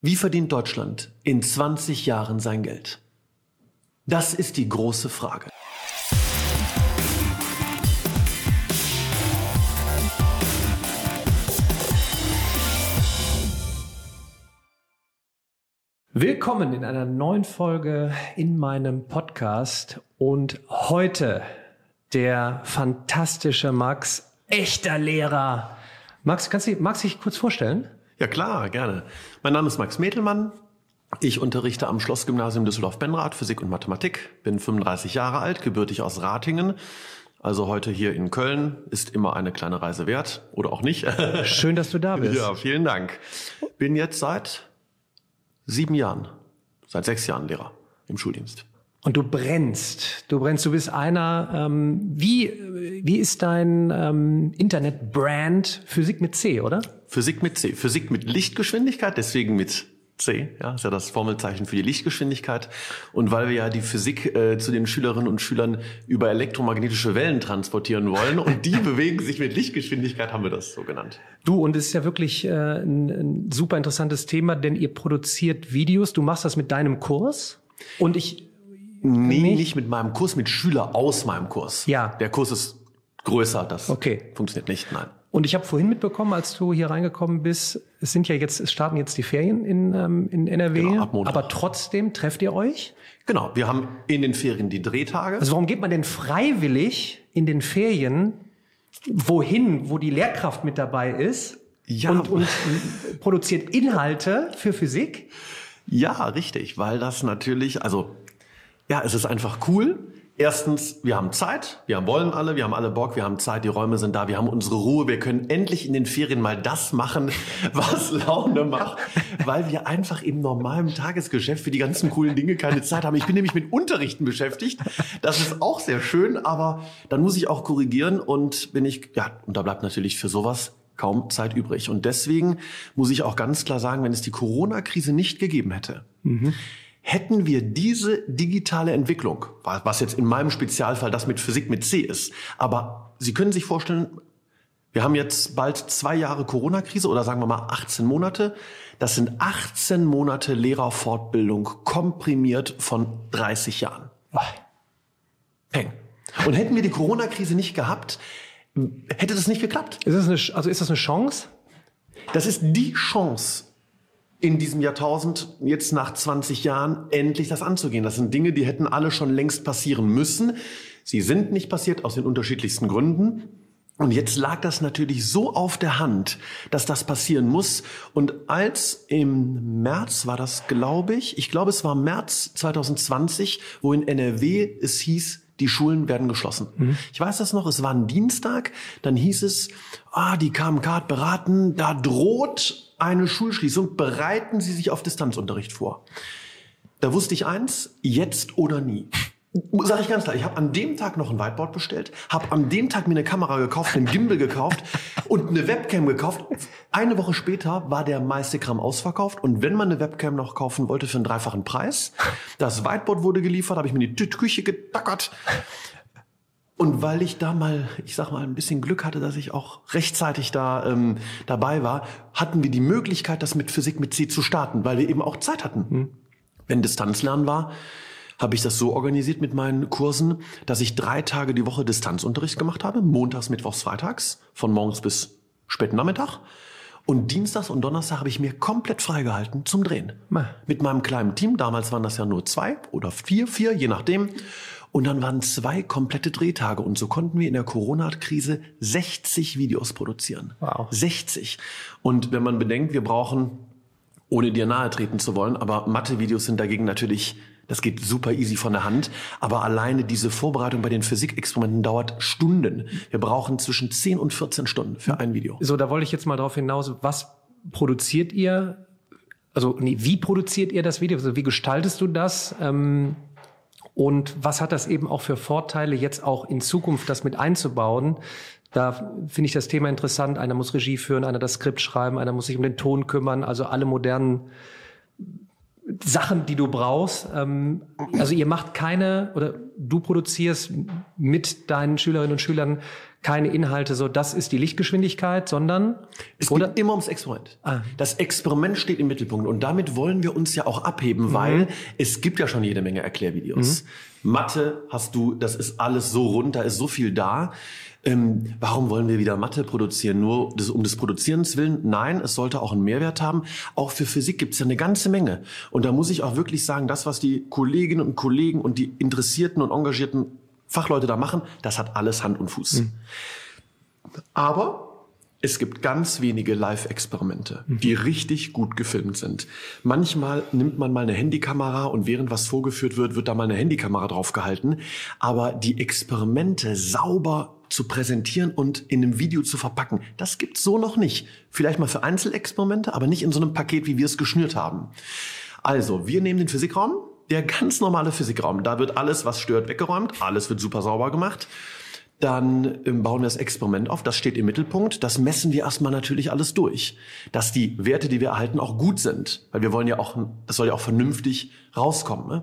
Wie verdient Deutschland in 20 Jahren sein Geld? Das ist die große Frage. Willkommen in einer neuen Folge in meinem Podcast und heute der fantastische Max, echter Lehrer. Max, kannst du, du dich kurz vorstellen? Ja klar, gerne. Mein Name ist Max Metelmann. Ich unterrichte am Schlossgymnasium Düsseldorf-Benrath Physik und Mathematik, bin 35 Jahre alt, gebürtig aus Ratingen. Also heute hier in Köln ist immer eine kleine Reise wert oder auch nicht. Schön, dass du da bist. Ja, vielen Dank. Bin jetzt seit sieben Jahren, seit sechs Jahren Lehrer im Schuldienst. Und du brennst. Du brennst. Du bist einer. Ähm, wie, wie ist dein ähm, Internet-Brand Physik mit C, oder? Physik mit C. Physik mit Lichtgeschwindigkeit, deswegen mit C, ja, ist ja das Formelzeichen für die Lichtgeschwindigkeit. Und weil wir ja die Physik äh, zu den Schülerinnen und Schülern über elektromagnetische Wellen transportieren wollen und die bewegen sich mit Lichtgeschwindigkeit, haben wir das so genannt. Du, und es ist ja wirklich äh, ein, ein super interessantes Thema, denn ihr produziert Videos. Du machst das mit deinem Kurs. Und ich Nee, nicht? nicht mit meinem Kurs, mit Schüler aus meinem Kurs. Ja. Der Kurs ist größer, das okay. funktioniert nicht, nein. Und ich habe vorhin mitbekommen, als du hier reingekommen bist, es sind ja jetzt, es starten jetzt die Ferien in, ähm, in NRW, genau, ab Montag. aber trotzdem trefft ihr euch? Genau, wir haben in den Ferien die Drehtage. Also warum geht man denn freiwillig in den Ferien wohin, wo die Lehrkraft mit dabei ist ja. und, und produziert Inhalte für Physik? Ja, richtig, weil das natürlich, also ja, es ist einfach cool. Erstens, wir haben Zeit, wir wollen alle, wir haben alle Bock, wir haben Zeit, die Räume sind da, wir haben unsere Ruhe, wir können endlich in den Ferien mal das machen, was Laune macht, weil wir einfach im normalen Tagesgeschäft für die ganzen coolen Dinge keine Zeit haben. Ich bin nämlich mit Unterrichten beschäftigt. Das ist auch sehr schön, aber dann muss ich auch korrigieren und bin ich, ja, und da bleibt natürlich für sowas kaum Zeit übrig. Und deswegen muss ich auch ganz klar sagen, wenn es die Corona-Krise nicht gegeben hätte, mhm hätten wir diese digitale Entwicklung, was jetzt in meinem Spezialfall das mit Physik mit C ist, aber Sie können sich vorstellen, wir haben jetzt bald zwei Jahre Corona-Krise oder sagen wir mal 18 Monate. Das sind 18 Monate Lehrerfortbildung komprimiert von 30 Jahren. Peng. Und hätten wir die Corona-Krise nicht gehabt, hätte das nicht geklappt. Ist das eine, also ist das eine Chance? Das ist die Chance, in diesem Jahrtausend, jetzt nach 20 Jahren, endlich das anzugehen. Das sind Dinge, die hätten alle schon längst passieren müssen. Sie sind nicht passiert aus den unterschiedlichsten Gründen. Und jetzt lag das natürlich so auf der Hand, dass das passieren muss. Und als im März war das, glaube ich, ich glaube es war März 2020, wo in NRW es hieß, die Schulen werden geschlossen. Mhm. Ich weiß das noch, es war ein Dienstag, dann hieß es, ah, die KMK hat beraten, da droht eine Schulschließung, bereiten Sie sich auf Distanzunterricht vor. Da wusste ich eins, jetzt oder nie. Sag ich ganz klar, ich habe an dem Tag noch ein Whiteboard bestellt, habe an dem Tag mir eine Kamera gekauft, einen Gimbal gekauft und eine Webcam gekauft. Eine Woche später war der meiste Kram ausverkauft und wenn man eine Webcam noch kaufen wollte für einen dreifachen Preis, das Whiteboard wurde geliefert, habe ich mir die Küche getackert und weil ich da mal, ich sag mal, ein bisschen Glück hatte, dass ich auch rechtzeitig da ähm, dabei war, hatten wir die Möglichkeit, das mit Physik mit C zu starten, weil wir eben auch Zeit hatten. Mhm. Wenn Distanzlernen war, habe ich das so organisiert mit meinen Kursen, dass ich drei Tage die Woche Distanzunterricht gemacht habe, montags, mittwochs, freitags, von morgens bis späten Nachmittag. Und Dienstags und Donnerstag habe ich mir komplett freigehalten zum Drehen. Mit meinem kleinen Team, damals waren das ja nur zwei oder vier, vier, je nachdem. Und dann waren zwei komplette Drehtage und so konnten wir in der Corona-Krise 60 Videos produzieren. Wow. 60. Und wenn man bedenkt, wir brauchen, ohne dir nahe treten zu wollen, aber Mathe-Videos sind dagegen natürlich, das geht super easy von der Hand. Aber alleine diese Vorbereitung bei den Physikexperimenten dauert Stunden. Wir brauchen zwischen 10 und 14 Stunden für ein Video. So, da wollte ich jetzt mal drauf hinaus. Was produziert ihr? Also, nee, wie produziert ihr das Video? Also, wie gestaltest du das? Ähm und was hat das eben auch für Vorteile, jetzt auch in Zukunft das mit einzubauen? Da finde ich das Thema interessant. Einer muss Regie führen, einer das Skript schreiben, einer muss sich um den Ton kümmern. Also alle modernen Sachen, die du brauchst. Ähm, also ihr macht keine oder du produzierst mit deinen Schülerinnen und Schülern keine Inhalte so, das ist die Lichtgeschwindigkeit, sondern es oder? geht immer ums Experiment. Ah. Das Experiment steht im Mittelpunkt und damit wollen wir uns ja auch abheben, mhm. weil es gibt ja schon jede Menge Erklärvideos. Mhm. Mathe hast du, das ist alles so rund, da ist so viel da. Ähm, warum wollen wir wieder Mathe produzieren? Nur des, um des Produzierens willen? Nein, es sollte auch einen Mehrwert haben. Auch für Physik gibt es ja eine ganze Menge. Und da muss ich auch wirklich sagen, das, was die Kolleginnen und Kollegen und die interessierten und engagierten Fachleute da machen, das hat alles Hand und Fuß. Mhm. Aber es gibt ganz wenige Live-Experimente, mhm. die richtig gut gefilmt sind. Manchmal nimmt man mal eine Handykamera und während was vorgeführt wird, wird da mal eine Handykamera draufgehalten. Aber die Experimente sauber zu präsentieren und in einem Video zu verpacken, das gibt's so noch nicht. Vielleicht mal für Einzelexperimente, aber nicht in so einem Paket, wie wir es geschnürt haben. Also, wir nehmen den Physikraum, der ganz normale Physikraum. Da wird alles, was stört, weggeräumt. Alles wird super sauber gemacht. Dann ähm, bauen wir das Experiment auf. Das steht im Mittelpunkt. Das messen wir erstmal natürlich alles durch. Dass die Werte, die wir erhalten, auch gut sind. Weil wir wollen ja auch, das soll ja auch vernünftig rauskommen. Ne?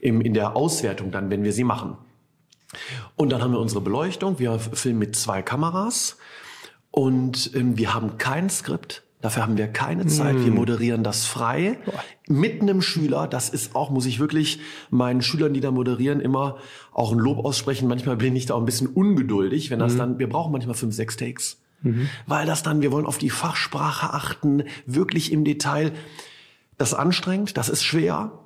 Im, in der Auswertung dann, wenn wir sie machen. Und dann haben wir unsere Beleuchtung. Wir filmen mit zwei Kameras. Und ähm, wir haben kein Skript. Dafür haben wir keine Zeit. Wir hm. moderieren das frei mit einem Schüler. Das ist auch, muss ich wirklich meinen Schülern, die da moderieren, immer auch ein Lob aussprechen. Manchmal bin ich da auch ein bisschen ungeduldig, wenn das mhm. dann, wir brauchen manchmal fünf, sechs Takes. Mhm. Weil das dann, wir wollen auf die Fachsprache achten, wirklich im Detail. Das ist anstrengend, das ist schwer.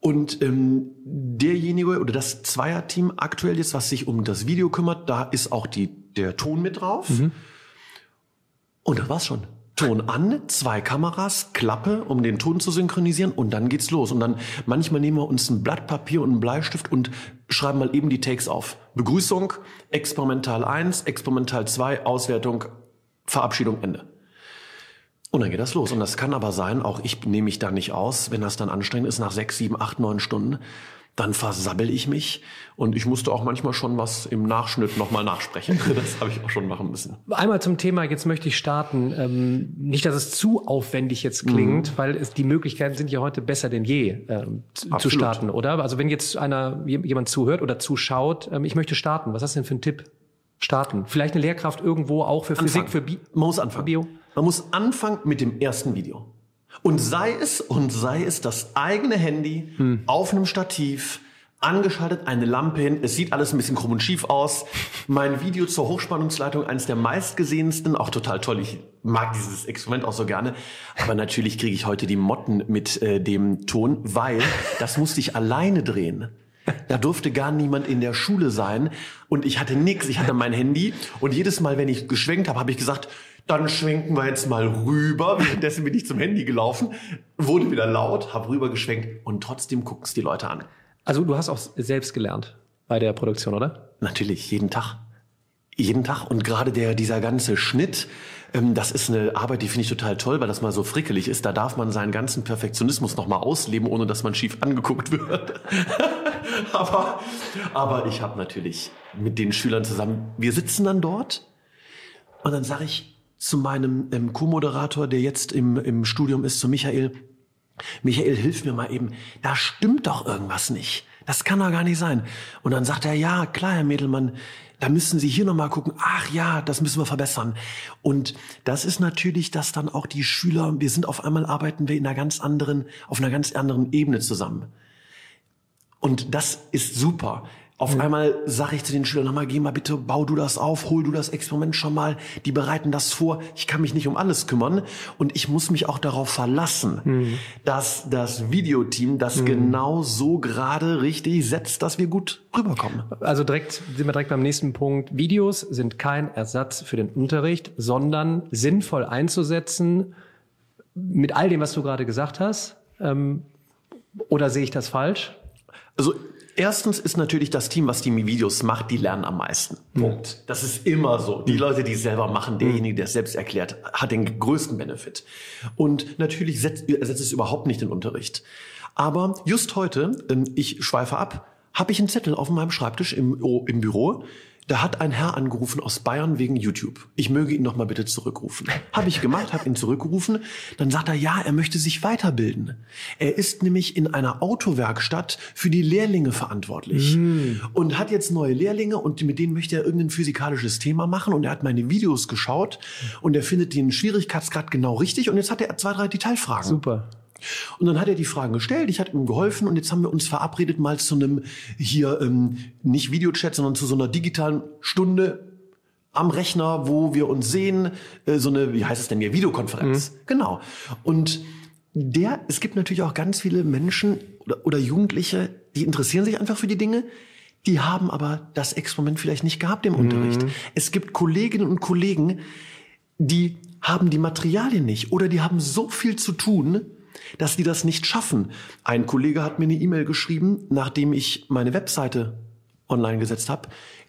Und ähm, derjenige oder das Zweierteam aktuell jetzt, was sich um das Video kümmert, da ist auch die, der Ton mit drauf. Mhm. Und das war's schon. Ton an, zwei Kameras, Klappe, um den Ton zu synchronisieren und dann geht's los. Und dann manchmal nehmen wir uns ein Blatt Papier und einen Bleistift und schreiben mal eben die Takes auf. Begrüßung, Experimental 1, Experimental 2, Auswertung, Verabschiedung, Ende. Und dann geht das los. Und das kann aber sein, auch ich nehme mich da nicht aus, wenn das dann anstrengend ist, nach sechs, sieben, acht, neun Stunden, dann versabbel ich mich und ich musste auch manchmal schon was im Nachschnitt nochmal nachsprechen. Das habe ich auch schon machen müssen. Einmal zum Thema, jetzt möchte ich starten. Ähm, nicht, dass es zu aufwendig jetzt klingt, mhm. weil es, die Möglichkeiten sind ja heute besser denn je ähm, zu starten, oder? Also wenn jetzt einer jemand zuhört oder zuschaut, ähm, ich möchte starten, was hast du denn für einen Tipp? Starten. Vielleicht eine Lehrkraft irgendwo auch für Anfang. Physik, für Bi Man muss anfangen. Bio? Man muss anfangen mit dem ersten Video. Und sei es, und sei es das eigene Handy hm. auf einem Stativ, angeschaltet, eine Lampe hin. Es sieht alles ein bisschen krumm und schief aus. Mein Video zur Hochspannungsleitung, eines der meistgesehensten, auch total toll. Ich mag dieses Experiment auch so gerne. Aber natürlich kriege ich heute die Motten mit äh, dem Ton, weil das musste ich alleine drehen. Da durfte gar niemand in der Schule sein und ich hatte nix. Ich hatte mein Handy und jedes Mal, wenn ich geschwenkt habe, habe ich gesagt, dann schwenken wir jetzt mal rüber. Währenddessen bin ich zum Handy gelaufen, wurde wieder laut, habe rüber geschwenkt und trotzdem gucken es die Leute an. Also du hast auch selbst gelernt bei der Produktion, oder? Natürlich, jeden Tag. Jeden Tag. Und gerade der, dieser ganze Schnitt, ähm, das ist eine Arbeit, die finde ich total toll, weil das mal so frickelig ist. Da darf man seinen ganzen Perfektionismus nochmal ausleben, ohne dass man schief angeguckt wird. aber, aber ich habe natürlich mit den Schülern zusammen, wir sitzen dann dort und dann sage ich, zu meinem ähm, Co-Moderator, der jetzt im, im Studium ist, zu Michael. Michael, hilf mir mal eben. Da stimmt doch irgendwas nicht. Das kann doch gar nicht sein. Und dann sagt er, ja, klar, Herr Mädelmann, da müssen Sie hier nochmal gucken. Ach ja, das müssen wir verbessern. Und das ist natürlich, dass dann auch die Schüler, wir sind auf einmal arbeiten wir in einer ganz anderen, auf einer ganz anderen Ebene zusammen. Und das ist super. Auf mhm. einmal sage ich zu den Schülern nochmal, geh mal bitte, bau du das auf, hol du das Experiment schon mal, die bereiten das vor. Ich kann mich nicht um alles kümmern und ich muss mich auch darauf verlassen, mhm. dass das Videoteam das mhm. genau so gerade richtig setzt, dass wir gut rüberkommen. Also direkt sind wir direkt beim nächsten Punkt. Videos sind kein Ersatz für den Unterricht, sondern sinnvoll einzusetzen mit all dem, was du gerade gesagt hast. Ähm, oder sehe ich das falsch? Also Erstens ist natürlich das Team, was die Videos macht, die lernen am meisten. Punkt. Das ist immer so. Die Leute, die es selber machen, derjenige, der es selbst erklärt, hat den größten Benefit. Und natürlich setzt, ersetzt es überhaupt nicht den Unterricht. Aber just heute, ich schweife ab, habe ich einen Zettel auf meinem Schreibtisch im, im Büro. Da hat ein Herr angerufen aus Bayern wegen YouTube. Ich möge ihn noch mal bitte zurückrufen. Habe ich gemacht, habe ihn zurückgerufen. Dann sagt er, ja, er möchte sich weiterbilden. Er ist nämlich in einer Autowerkstatt für die Lehrlinge verantwortlich mm. und hat jetzt neue Lehrlinge und mit denen möchte er irgendein physikalisches Thema machen und er hat meine Videos geschaut und er findet den Schwierigkeitsgrad genau richtig und jetzt hat er zwei, drei Detailfragen. Super. Und dann hat er die Fragen gestellt, ich hatte ihm geholfen und jetzt haben wir uns verabredet mal zu einem hier ähm, nicht Videochat, sondern zu so einer digitalen Stunde am Rechner, wo wir uns sehen, äh, so eine, wie heißt es denn hier, Videokonferenz. Mhm. Genau. Und der, es gibt natürlich auch ganz viele Menschen oder, oder Jugendliche, die interessieren sich einfach für die Dinge, die haben aber das Experiment vielleicht nicht gehabt im mhm. Unterricht. Es gibt Kolleginnen und Kollegen, die haben die Materialien nicht oder die haben so viel zu tun, dass die das nicht schaffen. Ein Kollege hat mir eine E-Mail geschrieben, nachdem ich meine Webseite online gesetzt habe.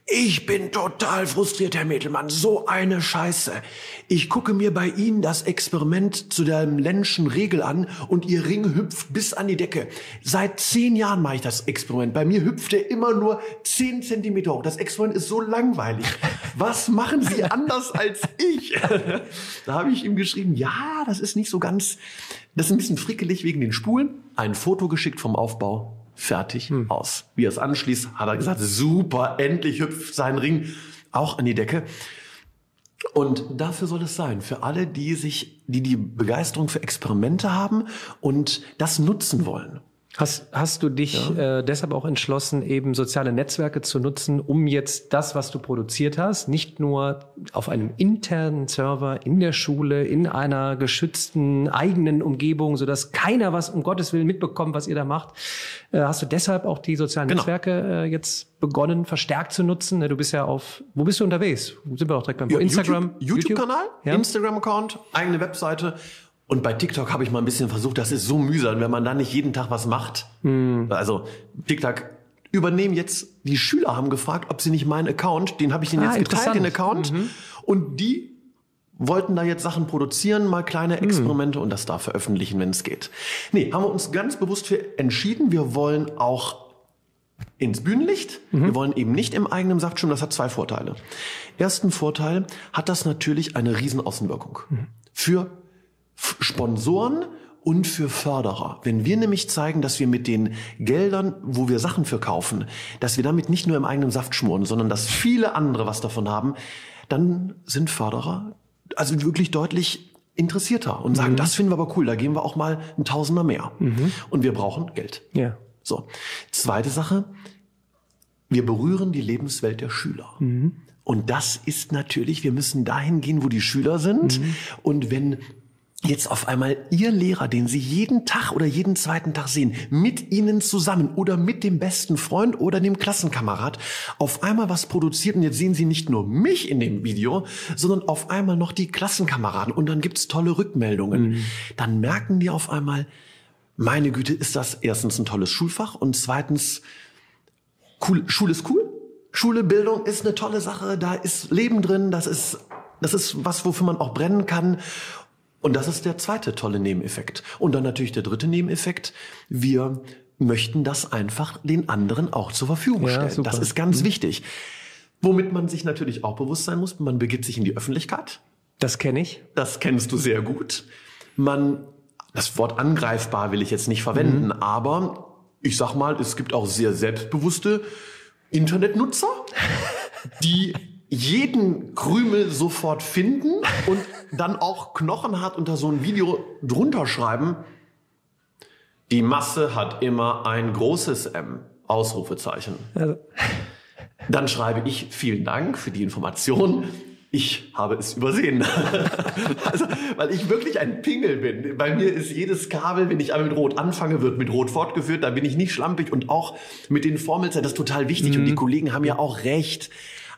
Ich bin total frustriert, Herr Mittelmann. So eine Scheiße. Ich gucke mir bei Ihnen das Experiment zu der Lenschen Regel an und Ihr Ring hüpft bis an die Decke. Seit zehn Jahren mache ich das Experiment. Bei mir hüpft er immer nur zehn Zentimeter hoch. Das Experiment ist so langweilig. Was machen Sie anders als ich? da habe ich ihm geschrieben, ja, das ist nicht so ganz, das ist ein bisschen frickelig wegen den Spulen. Ein Foto geschickt vom Aufbau fertig, hm. aus. Wie er es anschließt, hat er gesagt, super, endlich hüpft sein Ring auch an die Decke. Und dafür soll es sein, für alle, die sich, die die Begeisterung für Experimente haben und das nutzen wollen. Hast, hast du dich ja. äh, deshalb auch entschlossen, eben soziale Netzwerke zu nutzen, um jetzt das, was du produziert hast, nicht nur auf einem internen Server in der Schule, in einer geschützten eigenen Umgebung, sodass keiner was um Gottes Willen mitbekommt, was ihr da macht, äh, hast du deshalb auch die sozialen genau. Netzwerke äh, jetzt begonnen, verstärkt zu nutzen? Du bist ja auf, wo bist du unterwegs? Sind wir auch direkt beim ja, Instagram? YouTube-Kanal, YouTube ja? Instagram-Account, eigene Webseite und bei TikTok habe ich mal ein bisschen versucht, das ist so mühsam, wenn man da nicht jeden Tag was macht. Mhm. Also TikTok übernehmen jetzt, die Schüler haben gefragt, ob sie nicht meinen Account, den habe ich denen ah, jetzt geteilt, den Account. Mhm. Und die wollten da jetzt Sachen produzieren, mal kleine hm. Experimente mhm. und das da veröffentlichen, wenn es geht. Nee, haben wir uns ganz bewusst für entschieden. Wir wollen auch ins Bühnenlicht. Mhm. Wir wollen eben nicht im eigenen Saft schwimmen. Das hat zwei Vorteile. Ersten Vorteil hat das natürlich eine Riesenaußenwirkung. Mhm. Für Sponsoren und für Förderer. Wenn wir nämlich zeigen, dass wir mit den Geldern, wo wir Sachen verkaufen, dass wir damit nicht nur im eigenen Saft schmoren, sondern dass viele andere was davon haben, dann sind Förderer also wirklich deutlich interessierter und sagen, mhm. das finden wir aber cool, da geben wir auch mal ein Tausender mehr. Mhm. Und wir brauchen Geld. Ja. So. Zweite Sache, wir berühren die Lebenswelt der Schüler. Mhm. Und das ist natürlich, wir müssen dahin gehen, wo die Schüler sind. Mhm. Und wenn jetzt auf einmal Ihr Lehrer, den Sie jeden Tag oder jeden zweiten Tag sehen, mit Ihnen zusammen oder mit dem besten Freund oder dem Klassenkamerad auf einmal was produziert und jetzt sehen Sie nicht nur mich in dem Video, sondern auf einmal noch die Klassenkameraden und dann gibt's tolle Rückmeldungen. Mhm. Dann merken die auf einmal, meine Güte, ist das erstens ein tolles Schulfach und zweitens, cool, Schule ist cool. Schule, Bildung ist eine tolle Sache, da ist Leben drin, das ist das ist was, wofür man auch brennen kann. Und das ist der zweite tolle Nebeneffekt. Und dann natürlich der dritte Nebeneffekt. Wir möchten das einfach den anderen auch zur Verfügung ja, stellen. Super. Das ist ganz mhm. wichtig. Womit man sich natürlich auch bewusst sein muss, man begibt sich in die Öffentlichkeit. Das kenne ich. Das kennst du sehr gut. Man, das Wort angreifbar will ich jetzt nicht verwenden, mhm. aber ich sag mal, es gibt auch sehr selbstbewusste Internetnutzer, die jeden Krümel sofort finden und dann auch knochenhart unter so ein Video drunter schreiben. Die Masse hat immer ein großes M. Ausrufezeichen. Also. Dann schreibe ich vielen Dank für die Information. Ich habe es übersehen. also, weil ich wirklich ein Pingel bin. Bei mir ist jedes Kabel, wenn ich einmal mit Rot anfange, wird mit Rot fortgeführt. Da bin ich nicht schlampig und auch mit den Formelzeichen. Das ist total wichtig. Mhm. Und die Kollegen haben ja auch recht.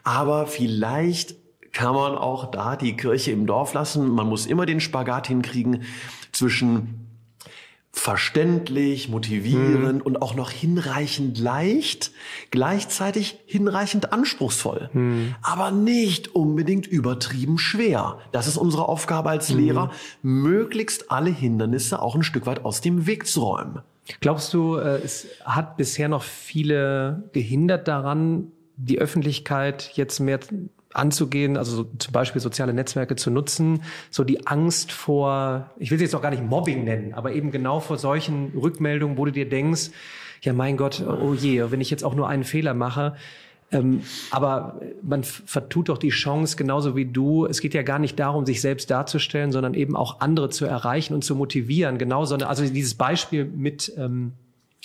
Aber vielleicht kann man auch da die Kirche im Dorf lassen. Man muss immer den Spagat hinkriegen zwischen verständlich, motivierend hm. und auch noch hinreichend leicht, gleichzeitig hinreichend anspruchsvoll, hm. aber nicht unbedingt übertrieben schwer. Das ist unsere Aufgabe als hm. Lehrer, möglichst alle Hindernisse auch ein Stück weit aus dem Weg zu räumen. Glaubst du, äh, es hat bisher noch viele gehindert daran, die Öffentlichkeit jetzt mehr anzugehen, also so zum Beispiel soziale Netzwerke zu nutzen, so die Angst vor, ich will sie jetzt auch gar nicht Mobbing nennen, aber eben genau vor solchen Rückmeldungen, wo du dir denkst, ja mein Gott, oh je, wenn ich jetzt auch nur einen Fehler mache, ähm, aber man vertut doch die Chance, genauso wie du. Es geht ja gar nicht darum, sich selbst darzustellen, sondern eben auch andere zu erreichen und zu motivieren. Genauso, also dieses Beispiel mit ähm,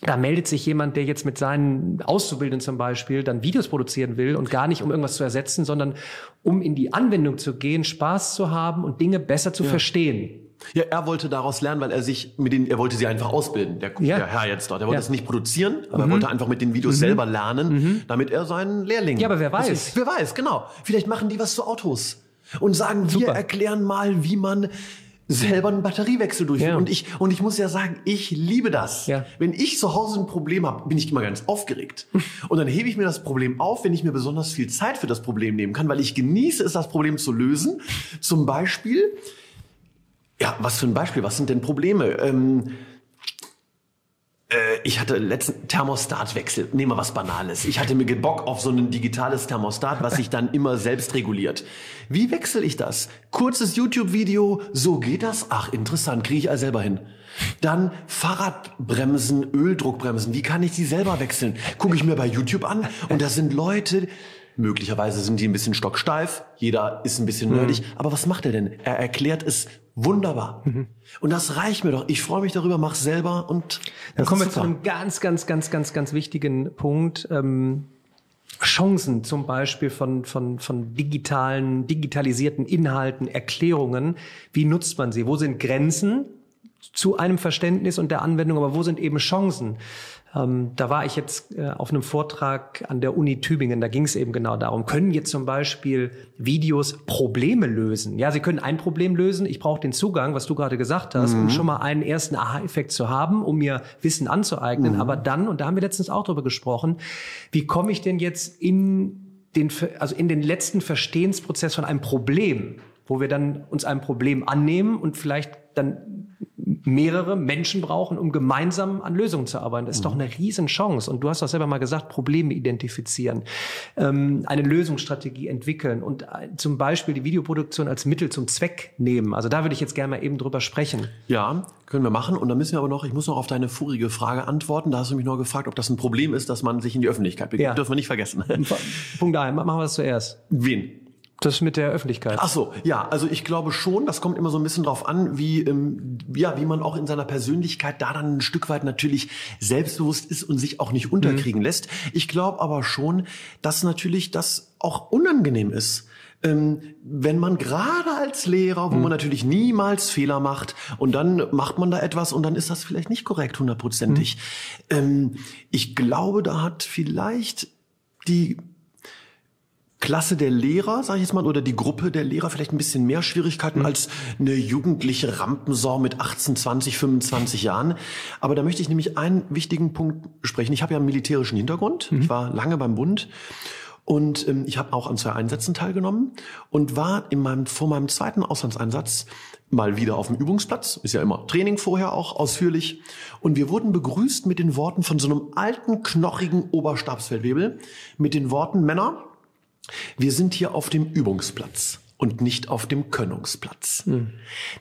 da meldet sich jemand, der jetzt mit seinen Auszubildenden zum Beispiel dann Videos produzieren will und gar nicht um irgendwas zu ersetzen, sondern um in die Anwendung zu gehen, Spaß zu haben und Dinge besser zu ja. verstehen. Ja, er wollte daraus lernen, weil er sich mit den, er wollte sie einfach ausbilden, der, ja. der Herr jetzt dort. Er wollte es nicht produzieren, aber mhm. er wollte einfach mit den Videos mhm. selber lernen, mhm. damit er seinen Lehrling. Ja, aber wer weiß. Ist, wer weiß, genau. Vielleicht machen die was zu Autos und sagen, Super. wir erklären mal, wie man selber einen Batteriewechsel durchführen. Ja. Und ich und ich muss ja sagen, ich liebe das. Ja. Wenn ich zu Hause ein Problem habe, bin ich immer ganz aufgeregt. und dann hebe ich mir das Problem auf, wenn ich mir besonders viel Zeit für das Problem nehmen kann, weil ich genieße es, das Problem zu lösen. Zum Beispiel, ja, was für ein Beispiel? Was sind denn Probleme? Ähm, äh, ich hatte letzten Thermostatwechsel. Nehmen wir was Banales. Ich hatte mir Bock auf so ein digitales Thermostat, was sich dann immer selbst reguliert. Wie wechsle ich das? Kurzes YouTube-Video, so geht das? Ach, interessant, kriege ich all selber hin. Dann Fahrradbremsen, Öldruckbremsen. Wie kann ich die selber wechseln? Gucke ich mir bei YouTube an und da sind Leute, möglicherweise sind die ein bisschen stocksteif, jeder ist ein bisschen nerdig, mhm. aber was macht er denn? Er erklärt es Wunderbar. Mhm. Und das reicht mir doch. Ich freue mich darüber, mach selber und dann kommen wir zu einem ganz, ganz, ganz, ganz, ganz wichtigen Punkt. Ähm, Chancen zum Beispiel von, von, von digitalen, digitalisierten Inhalten, Erklärungen. Wie nutzt man sie? Wo sind Grenzen zu einem Verständnis und der Anwendung, aber wo sind eben Chancen? Ähm, da war ich jetzt äh, auf einem Vortrag an der Uni Tübingen, da ging es eben genau darum, können jetzt zum Beispiel Videos Probleme lösen? Ja, sie können ein Problem lösen, ich brauche den Zugang, was du gerade gesagt hast, mhm. um schon mal einen ersten Aha-Effekt zu haben, um mir Wissen anzueignen. Mhm. Aber dann, und da haben wir letztens auch drüber gesprochen, wie komme ich denn jetzt in den, also in den letzten Verstehensprozess von einem Problem, wo wir dann uns einem Problem annehmen und vielleicht dann mehrere Menschen brauchen, um gemeinsam an Lösungen zu arbeiten. Das ist mhm. doch eine Riesenchance. Und du hast doch selber mal gesagt, Probleme identifizieren, ähm, eine Lösungsstrategie entwickeln und äh, zum Beispiel die Videoproduktion als Mittel zum Zweck nehmen. Also da würde ich jetzt gerne mal eben drüber sprechen. Ja, können wir machen. Und dann müssen wir aber noch, ich muss noch auf deine vorige Frage antworten. Da hast du mich noch gefragt, ob das ein Problem ist, dass man sich in die Öffentlichkeit begibt. Ja. Dürfen wir nicht vergessen. Punkt ein. Machen wir das zuerst. Wen? Das mit der Öffentlichkeit. Ach so, ja, also ich glaube schon, das kommt immer so ein bisschen drauf an, wie, ähm, ja, wie man auch in seiner Persönlichkeit da dann ein Stück weit natürlich selbstbewusst ist und sich auch nicht unterkriegen mhm. lässt. Ich glaube aber schon, dass natürlich das auch unangenehm ist. Ähm, wenn man gerade als Lehrer, wo mhm. man natürlich niemals Fehler macht und dann macht man da etwas und dann ist das vielleicht nicht korrekt hundertprozentig. Mhm. Ähm, ich glaube, da hat vielleicht die Klasse der Lehrer, sage ich jetzt mal, oder die Gruppe der Lehrer vielleicht ein bisschen mehr Schwierigkeiten mhm. als eine jugendliche Rampensau mit 18, 20, 25 Jahren. Aber da möchte ich nämlich einen wichtigen Punkt sprechen. Ich habe ja einen militärischen Hintergrund. Mhm. Ich war lange beim Bund. Und ähm, ich habe auch an zwei Einsätzen teilgenommen und war in meinem, vor meinem zweiten Auslandseinsatz mal wieder auf dem Übungsplatz. Ist ja immer Training vorher auch ausführlich. Und wir wurden begrüßt mit den Worten von so einem alten, knochigen Oberstabsfeldwebel mit den Worten Männer, wir sind hier auf dem Übungsplatz und nicht auf dem Könnungsplatz. Mhm.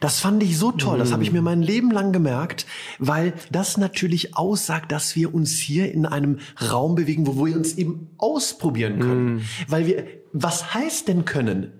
Das fand ich so toll, das habe ich mir mein Leben lang gemerkt, weil das natürlich aussagt, dass wir uns hier in einem Raum bewegen, wo wir uns eben ausprobieren können. Mhm. Weil wir, was heißt denn können?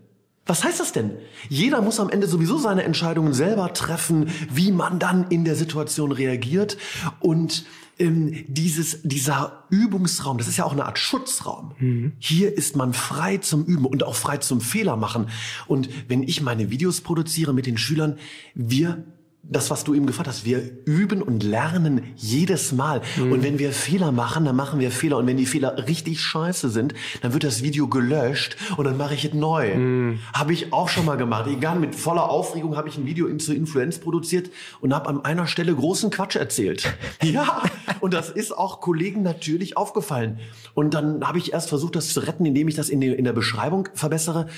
Was heißt das denn? Jeder muss am Ende sowieso seine Entscheidungen selber treffen, wie man dann in der Situation reagiert. Und ähm, dieses, dieser Übungsraum, das ist ja auch eine Art Schutzraum. Mhm. Hier ist man frei zum Üben und auch frei zum Fehler machen. Und wenn ich meine Videos produziere mit den Schülern, wir das, was du eben gefragt hast, wir üben und lernen jedes Mal. Mhm. Und wenn wir Fehler machen, dann machen wir Fehler. Und wenn die Fehler richtig scheiße sind, dann wird das Video gelöscht und dann mache ich es neu. Mhm. Habe ich auch schon mal gemacht. Egal, mit voller Aufregung habe ich ein Video zur Influenz produziert und habe an einer Stelle großen Quatsch erzählt. ja, und das ist auch Kollegen natürlich aufgefallen. Und dann habe ich erst versucht, das zu retten, indem ich das in, die, in der Beschreibung verbessere.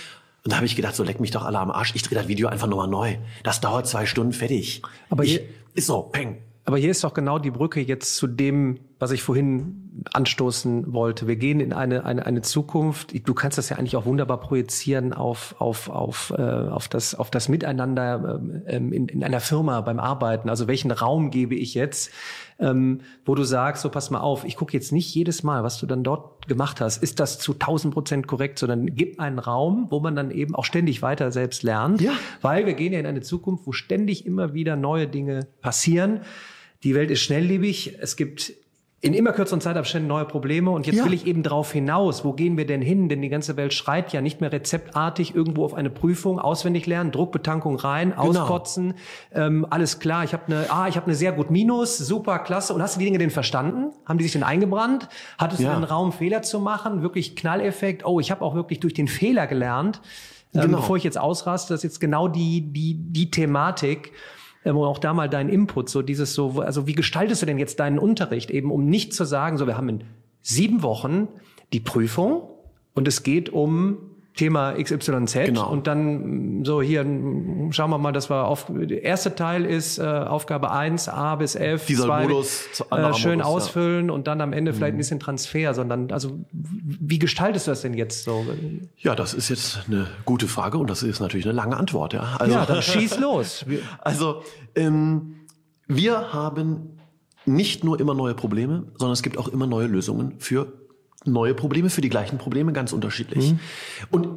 Und da habe ich gedacht, so leck mich doch alle am Arsch. Ich drehe das Video einfach nochmal neu. Das dauert zwei Stunden, fertig. Aber ich, hier, ist so, peng. Aber hier ist doch genau die Brücke jetzt zu dem, was ich vorhin anstoßen wollte. Wir gehen in eine, eine, eine Zukunft, du kannst das ja eigentlich auch wunderbar projizieren auf, auf, auf, äh, auf, das, auf das Miteinander ähm, in, in einer Firma beim Arbeiten. Also welchen Raum gebe ich jetzt, ähm, wo du sagst, so pass mal auf, ich gucke jetzt nicht jedes Mal, was du dann dort gemacht hast, ist das zu 1000 Prozent korrekt, sondern gib einen Raum, wo man dann eben auch ständig weiter selbst lernt, ja. weil wir gehen ja in eine Zukunft, wo ständig immer wieder neue Dinge passieren. Die Welt ist schnelllebig. Es gibt in immer kürzeren Zeitabständen neue Probleme. Und jetzt ja. will ich eben darauf hinaus, wo gehen wir denn hin? Denn die ganze Welt schreit ja nicht mehr rezeptartig irgendwo auf eine Prüfung, auswendig lernen, Druckbetankung rein, genau. auskotzen, ähm, alles klar. Ich habe eine, ah, ich habe eine sehr gut Minus, super, klasse. Und hast du die Dinge denn verstanden? Haben die sich denn eingebrannt? Hattest ja. du den Raum, Fehler zu machen? Wirklich Knalleffekt? Oh, ich habe auch wirklich durch den Fehler gelernt. Ähm, genau. bevor ich jetzt ausraste, das ist jetzt genau die, die, die Thematik ähm, auch da mal dein Input, so dieses so, also wie gestaltest du denn jetzt deinen Unterricht eben, um nicht zu sagen, so wir haben in sieben Wochen die Prüfung und es geht um Thema XYZ genau. und dann so hier schauen wir mal, dass wir auf der erste Teil ist äh, Aufgabe 1 A bis F Dieser zwei, Modus äh, schön Modus, ausfüllen ja. und dann am Ende vielleicht ein mhm. bisschen Transfer, sondern also wie gestaltest du das denn jetzt so? Ja, das ist jetzt eine gute Frage und das ist natürlich eine lange Antwort, ja. Also, ja, dann schieß los. Also ähm, wir haben nicht nur immer neue Probleme, sondern es gibt auch immer neue Lösungen für neue Probleme für die gleichen Probleme, ganz unterschiedlich. Mhm. Und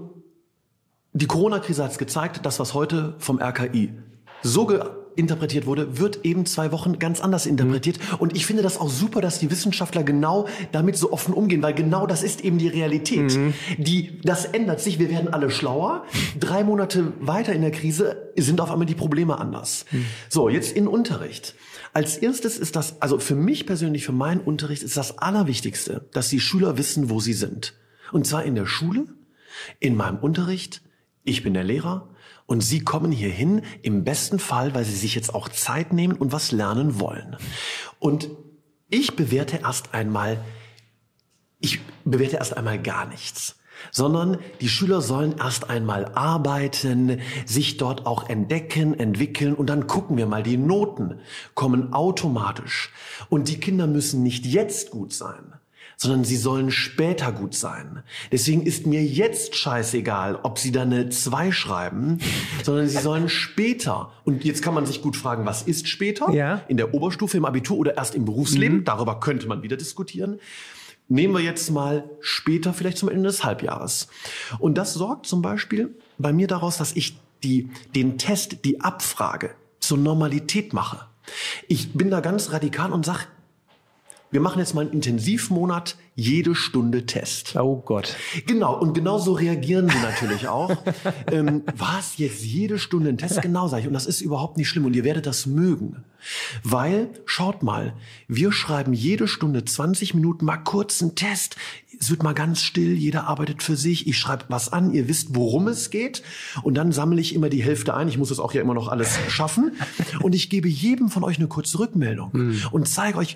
die Corona-Krise hat es gezeigt, das, was heute vom RKI so interpretiert wurde, wird eben zwei Wochen ganz anders interpretiert. Mhm. Und ich finde das auch super, dass die Wissenschaftler genau damit so offen umgehen, weil genau das ist eben die Realität. Mhm. Die, das ändert sich, wir werden alle schlauer. Drei Monate weiter in der Krise sind auf einmal die Probleme anders. Mhm. So, jetzt in Unterricht. Als erstes ist das, also für mich persönlich, für meinen Unterricht ist das Allerwichtigste, dass die Schüler wissen, wo sie sind. Und zwar in der Schule, in meinem Unterricht, ich bin der Lehrer und Sie kommen hier hin im besten Fall, weil Sie sich jetzt auch Zeit nehmen und was lernen wollen. Und ich bewerte erst einmal, ich bewerte erst einmal gar nichts sondern die Schüler sollen erst einmal arbeiten, sich dort auch entdecken, entwickeln und dann gucken wir mal, die Noten kommen automatisch und die Kinder müssen nicht jetzt gut sein, sondern sie sollen später gut sein. Deswegen ist mir jetzt scheißegal, ob sie da eine 2 schreiben, sondern sie sollen später. Und jetzt kann man sich gut fragen, was ist später? Ja. In der Oberstufe, im Abitur oder erst im Berufsleben? Mhm. Darüber könnte man wieder diskutieren. Nehmen wir jetzt mal später, vielleicht zum Ende des Halbjahres. Und das sorgt zum Beispiel bei mir daraus, dass ich die, den Test, die Abfrage zur Normalität mache. Ich bin da ganz radikal und sage, wir machen jetzt mal einen Intensivmonat, jede Stunde Test. Oh Gott. Genau, und genau so reagieren sie natürlich auch. ähm, was, jetzt jede Stunde ein Test? Genau, sage ich. Und das ist überhaupt nicht schlimm und ihr werdet das mögen. Weil, schaut mal, wir schreiben jede Stunde 20 Minuten mal kurz einen Test. Es wird mal ganz still, jeder arbeitet für sich. Ich schreibe was an, ihr wisst, worum es geht. Und dann sammle ich immer die Hälfte ein. Ich muss es auch ja immer noch alles schaffen. Und ich gebe jedem von euch eine kurze Rückmeldung mhm. und zeige euch,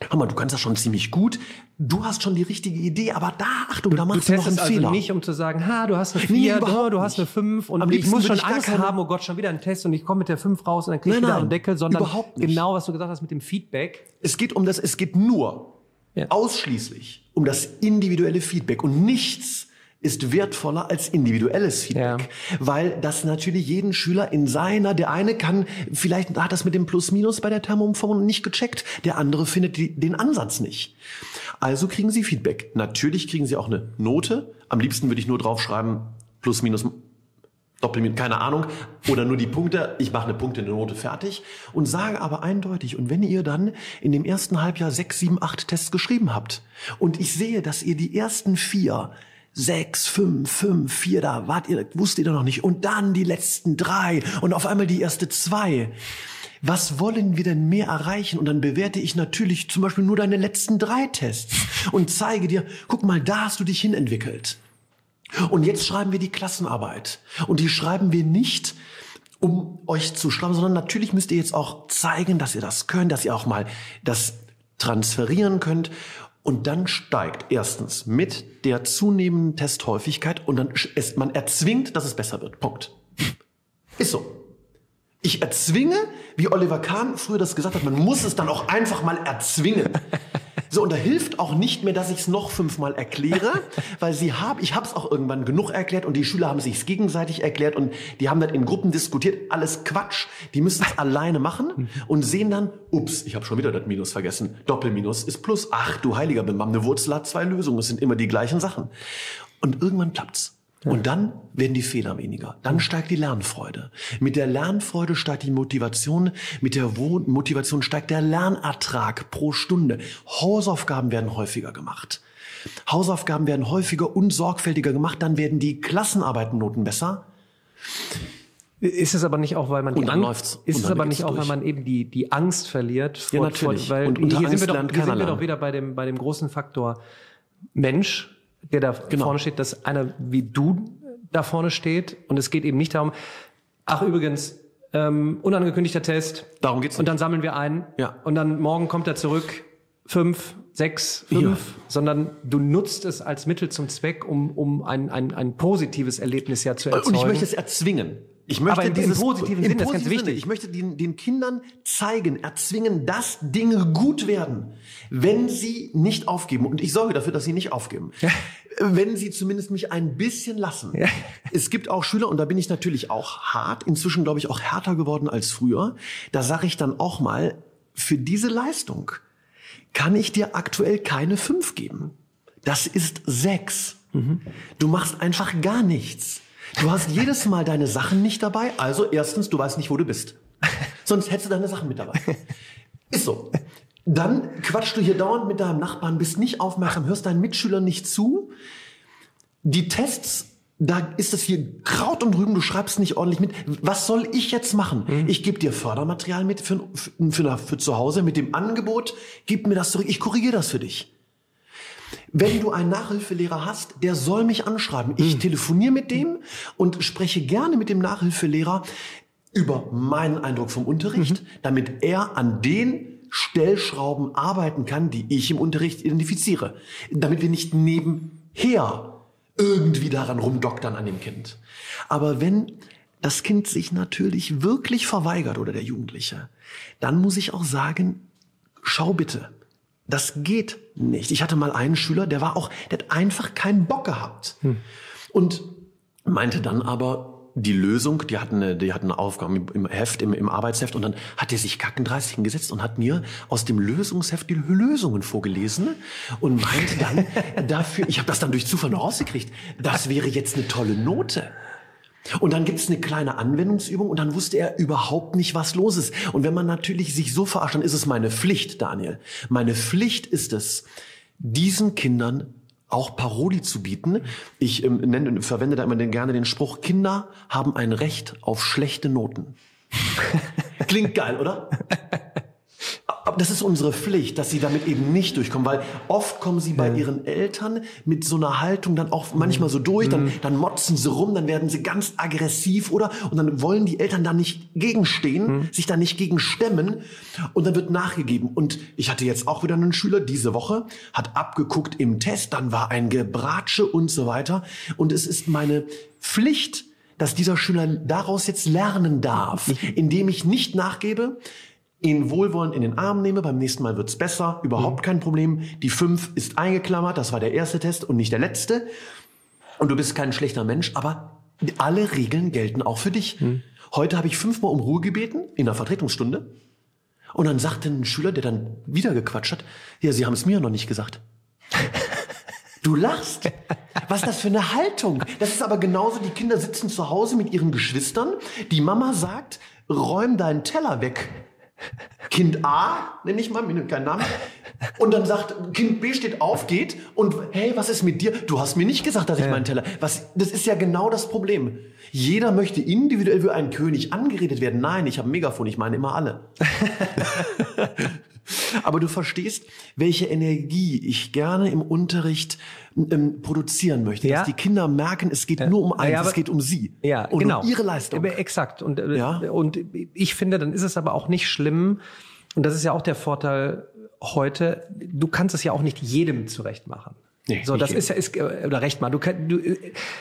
Hör mal, du kannst das schon ziemlich gut. Du hast schon die richtige Idee, aber da, Achtung, du, da machst du, du noch einen also Fehler. nicht, um zu sagen, ha, du hast eine 4, nee, oh, du hast eine 5 und ich muss schon Angst haben, oh Gott, schon wieder ein Test und ich komme mit der 5 raus und dann krieg ich wieder einen Deckel, sondern genau, was du gesagt hast mit dem Feedback. Es geht um das, es geht nur, ja. ausschließlich um das individuelle Feedback und nichts ist wertvoller als individuelles Feedback, ja. weil das natürlich jeden Schüler in seiner, der eine kann, vielleicht hat das mit dem Plus-Minus bei der Thermoform nicht gecheckt, der andere findet die, den Ansatz nicht. Also kriegen sie Feedback. Natürlich kriegen sie auch eine Note. Am liebsten würde ich nur draufschreiben, Plus-Minus Doppelminus, keine Ahnung, oder nur die Punkte, ich mache eine Punkte, eine Note fertig und sage aber eindeutig, und wenn ihr dann in dem ersten Halbjahr sechs, sieben, acht Tests geschrieben habt und ich sehe, dass ihr die ersten vier sechs, fünf, fünf, vier, da wart ihr, wusstet ihr noch nicht. Und dann die letzten drei und auf einmal die erste zwei. Was wollen wir denn mehr erreichen? Und dann bewerte ich natürlich zum Beispiel nur deine letzten drei Tests und zeige dir, guck mal, da hast du dich hinentwickelt. Und jetzt schreiben wir die Klassenarbeit. Und die schreiben wir nicht, um euch zu schreiben, sondern natürlich müsst ihr jetzt auch zeigen, dass ihr das könnt, dass ihr auch mal das transferieren könnt. Und dann steigt erstens mit der zunehmenden Testhäufigkeit und dann ist man erzwingt, dass es besser wird. Punkt. Ist so. Ich erzwinge, wie Oliver Kahn früher das gesagt hat, man muss es dann auch einfach mal erzwingen. So, und da hilft auch nicht mehr, dass ich es noch fünfmal erkläre, weil sie haben, ich habe es auch irgendwann genug erklärt und die Schüler haben sich gegenseitig erklärt und die haben dann in Gruppen diskutiert. Alles Quatsch. Die müssen es alleine machen und sehen dann, ups, ich habe schon wieder das Minus vergessen. Doppelminus ist Plus. Ach du heiliger Bimbam, eine Wurzel hat zwei Lösungen. Es sind immer die gleichen Sachen. Und irgendwann klappt's. Und dann werden die Fehler weniger. Dann steigt die Lernfreude. Mit der Lernfreude steigt die Motivation. Mit der Motivation steigt der Lernertrag pro Stunde. Hausaufgaben werden häufiger gemacht. Hausaufgaben werden häufiger und sorgfältiger gemacht. Dann werden die Klassenarbeitennoten besser. Ist es aber nicht auch, weil man und dann läuft's. ist es aber nicht auch, weil durch. man eben die, die Angst verliert? Ja, natürlich. weil Und unter hier sind Angst wir doch, lernt hier sind wir doch wieder bei dem, bei dem großen Faktor Mensch, der da Genau. vorne steht, dass einer wie du da vorne steht. Und es geht eben nicht darum, ach übrigens, ähm, unangekündigter Test. Darum geht's Und dann sammeln wir ein. Ja. Und dann morgen kommt er zurück. Fünf, sechs, fünf. Ja. Sondern du nutzt es als Mittel zum Zweck, um, um ein, ein, ein positives Erlebnis ja zu erzeugen. Und ich möchte es erzwingen. Ich möchte Aber im- im dieses, positiven im Sinne, das ist ganz positiven Sinne. wichtig. Ich möchte den, den Kindern zeigen, erzwingen, dass Dinge gut werden, wenn sie nicht aufgeben. Und ich sorge dafür, dass sie nicht aufgeben. Wenn sie zumindest mich ein bisschen lassen. Es gibt auch Schüler, und da bin ich natürlich auch hart, inzwischen glaube ich auch härter geworden als früher. Da sage ich dann auch mal, für diese Leistung kann ich dir aktuell keine fünf geben. Das ist sechs. Du machst einfach gar nichts. Du hast jedes Mal deine Sachen nicht dabei. Also erstens, du weißt nicht, wo du bist. Sonst hättest du deine Sachen mit dabei. Ist so. Dann quatschst du hier dauernd mit deinem Nachbarn, bist nicht aufmerksam, hörst deinen Mitschülern nicht zu. Die Tests, da ist es hier Kraut und Rüben, du schreibst nicht ordentlich mit. Was soll ich jetzt machen? Ich gebe dir Fördermaterial mit für, für, für, für zu Hause mit dem Angebot, gib mir das zurück, ich korrigiere das für dich. Wenn du einen Nachhilfelehrer hast, der soll mich anschreiben. Ich telefoniere mit dem und spreche gerne mit dem Nachhilfelehrer über meinen Eindruck vom Unterricht, damit er an den Stellschrauben arbeiten kann, die ich im Unterricht identifiziere. Damit wir nicht nebenher irgendwie daran rumdoktern an dem Kind. Aber wenn das Kind sich natürlich wirklich verweigert oder der Jugendliche, dann muss ich auch sagen, schau bitte, das geht nicht. Ich hatte mal einen Schüler, der war auch, der hat einfach keinen Bock gehabt. Und meinte dann aber, die Lösung, die hatten eine, die hatten eine Aufgabe im- Heft, im, im Arbeitsheft und dann hat er sich kackendreistig hingesetzt und hat mir aus dem Lösungsheft die Lösungen vorgelesen und meinte dann dafür, ich habe das dann durch Zufall noch rausgekriegt, das wäre jetzt eine tolle Note. Und dann gibt's eine kleine Anwendungsübung und dann wusste er überhaupt nicht, was los ist. Und wenn man natürlich sich so verarscht, dann ist es meine Pflicht, Daniel. Meine Pflicht ist es, diesen Kindern auch Parodie zu bieten. Ich ähm, nenne, verwende da immer den, gerne den Spruch, Kinder haben ein Recht auf schlechte Noten. Klingt geil, oder? Aber das ist unsere Pflicht, dass sie damit eben nicht durchkommen, weil oft kommen sie bei ihren Eltern mit so einer Haltung dann auch manchmal so durch, dann, dann motzen sie rum, dann werden sie ganz aggressiv oder? Und dann wollen die Eltern da nicht gegenstehen, sich da nicht gegen stemmen. Und dann wird nachgegeben. Und ich hatte jetzt auch wieder einen Schüler diese Woche, hat abgeguckt im Test, dann war ein Gebratsche und so weiter. Und es ist meine Pflicht, dass dieser Schüler daraus jetzt lernen darf, indem ich nicht nachgebe, ihn wohlwollend in den Arm nehme, beim nächsten Mal wird's besser, überhaupt kein Problem. Die 5 ist eingeklammert, das war der erste Test und nicht der letzte. Und du bist kein schlechter Mensch, aber alle Regeln gelten auch für dich. Heute habe ich fünfmal um Ruhe gebeten, in der Vertretungsstunde. Und dann sagte ein Schüler, der dann wieder gequatscht hat, ja, Sie haben es mir noch nicht gesagt. Du lachst. Was ist das für eine Haltung? Das ist aber genauso, die Kinder sitzen zu Hause mit ihren Geschwistern. Die Mama sagt, räum deinen Teller weg. Kind A, nenne ich mal, mir nimmt keinen Namen. Und dann sagt, Kind B steht auf, geht und hey, was ist mit dir? Du hast mir nicht gesagt, dass ich meinen Teller. Was, das ist ja genau das Problem. Jeder möchte individuell wie ein König angeredet werden. Nein, ich habe ein Megafon, ich meine immer alle. Aber du verstehst, welche Energie ich gerne im Unterricht ähm, produzieren möchte. Ja. Dass die Kinder merken, es geht nur um eins, Ja, aber- es geht um sie. Ja, und genau. um ihre Leistung. Aber Exakt. Und, äh, Ja. und ich finde, dann ist es aber auch nicht schlimm. Und das ist ja auch der Vorteil heute. Du kannst es ja auch nicht jedem zurecht machen. Nee, so, das ist ja, ist, oder recht mal, du, kann, du,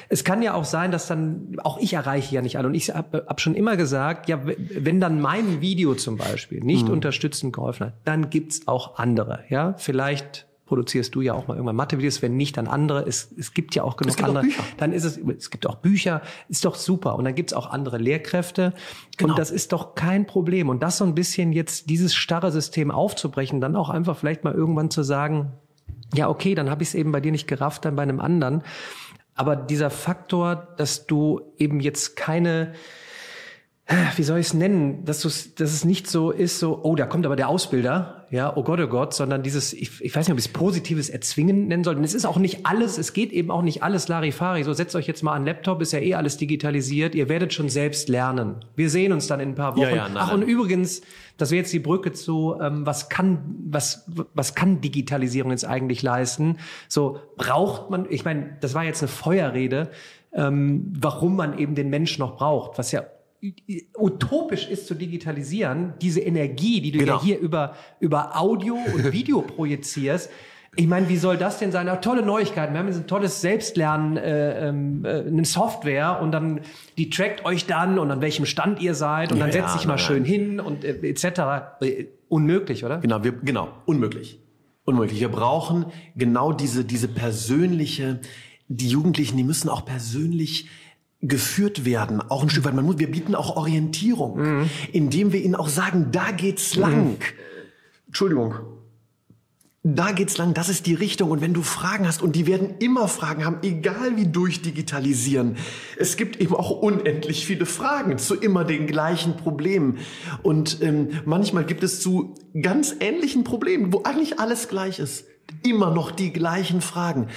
es kann ja auch sein, dass dann, auch ich erreiche ja nicht alle. Und ich habe hab schon immer gesagt, ja, wenn dann mein Video zum Beispiel nicht mhm. unterstützend geholfen hat, dann gibt's auch andere. Ja, vielleicht produzierst du ja auch mal irgendwann Mathe-Videos, wenn nicht, dann andere. Es, es gibt ja auch genug andere. Auch dann ist es, es gibt auch Bücher, ist doch super. Und dann gibt's auch andere Lehrkräfte. Genau. Und das ist doch kein Problem. Und das so ein bisschen jetzt, dieses starre System aufzubrechen, dann auch einfach vielleicht mal irgendwann zu sagen, ja, okay, dann habe ich es eben bei dir nicht gerafft, dann bei einem anderen. Aber dieser Faktor, dass du eben jetzt keine wie soll ich es nennen, dass, dass es nicht so ist, so, oh, da kommt aber der Ausbilder, ja, oh Gott, oh Gott, sondern dieses, ich, ich weiß nicht, ob ich es positives Erzwingen nennen soll. Und es ist auch nicht alles, es geht eben auch nicht alles Larifari. So, setzt euch jetzt mal an Laptop, ist ja eh alles digitalisiert, ihr werdet schon selbst lernen. Wir sehen uns dann in ein paar Wochen. Ja, ja, nein, Ach, und übrigens, das wäre jetzt die Brücke zu, ähm, was kann, was, was kann Digitalisierung jetzt eigentlich leisten? So, braucht man, ich meine, das war jetzt eine Feuerrede, ähm, warum man eben den Mensch noch braucht, was ja utopisch ist zu digitalisieren, diese Energie, die du genau. ja hier über, über Audio und Video projizierst, ich meine, wie soll das denn sein? Ja, tolle Neuigkeiten. Wir haben jetzt ein tolles Selbstlernen, äh, ähm, äh, eine Software und dann die trackt euch dann und an welchem Stand ihr seid und ja, dann setzt ja, sich mal schön hin und äh, etc. Äh, unmöglich, oder? Genau, wir, genau, unmöglich. Unmöglich. Wir brauchen genau diese, diese persönliche, die Jugendlichen, die müssen auch persönlich geführt werden, auch ein Stück weit. Man muss, wir bieten auch Orientierung, mhm. indem wir ihnen auch sagen, da geht's lang. Mhm. Entschuldigung. Da geht's lang, das ist die Richtung. Und wenn du Fragen hast, und die werden immer Fragen haben, egal wie durchdigitalisieren, es gibt eben auch unendlich viele Fragen zu immer den gleichen Problemen. Und ähm, manchmal gibt es zu ganz ähnlichen Problemen, wo eigentlich alles gleich ist, immer noch die gleichen Fragen.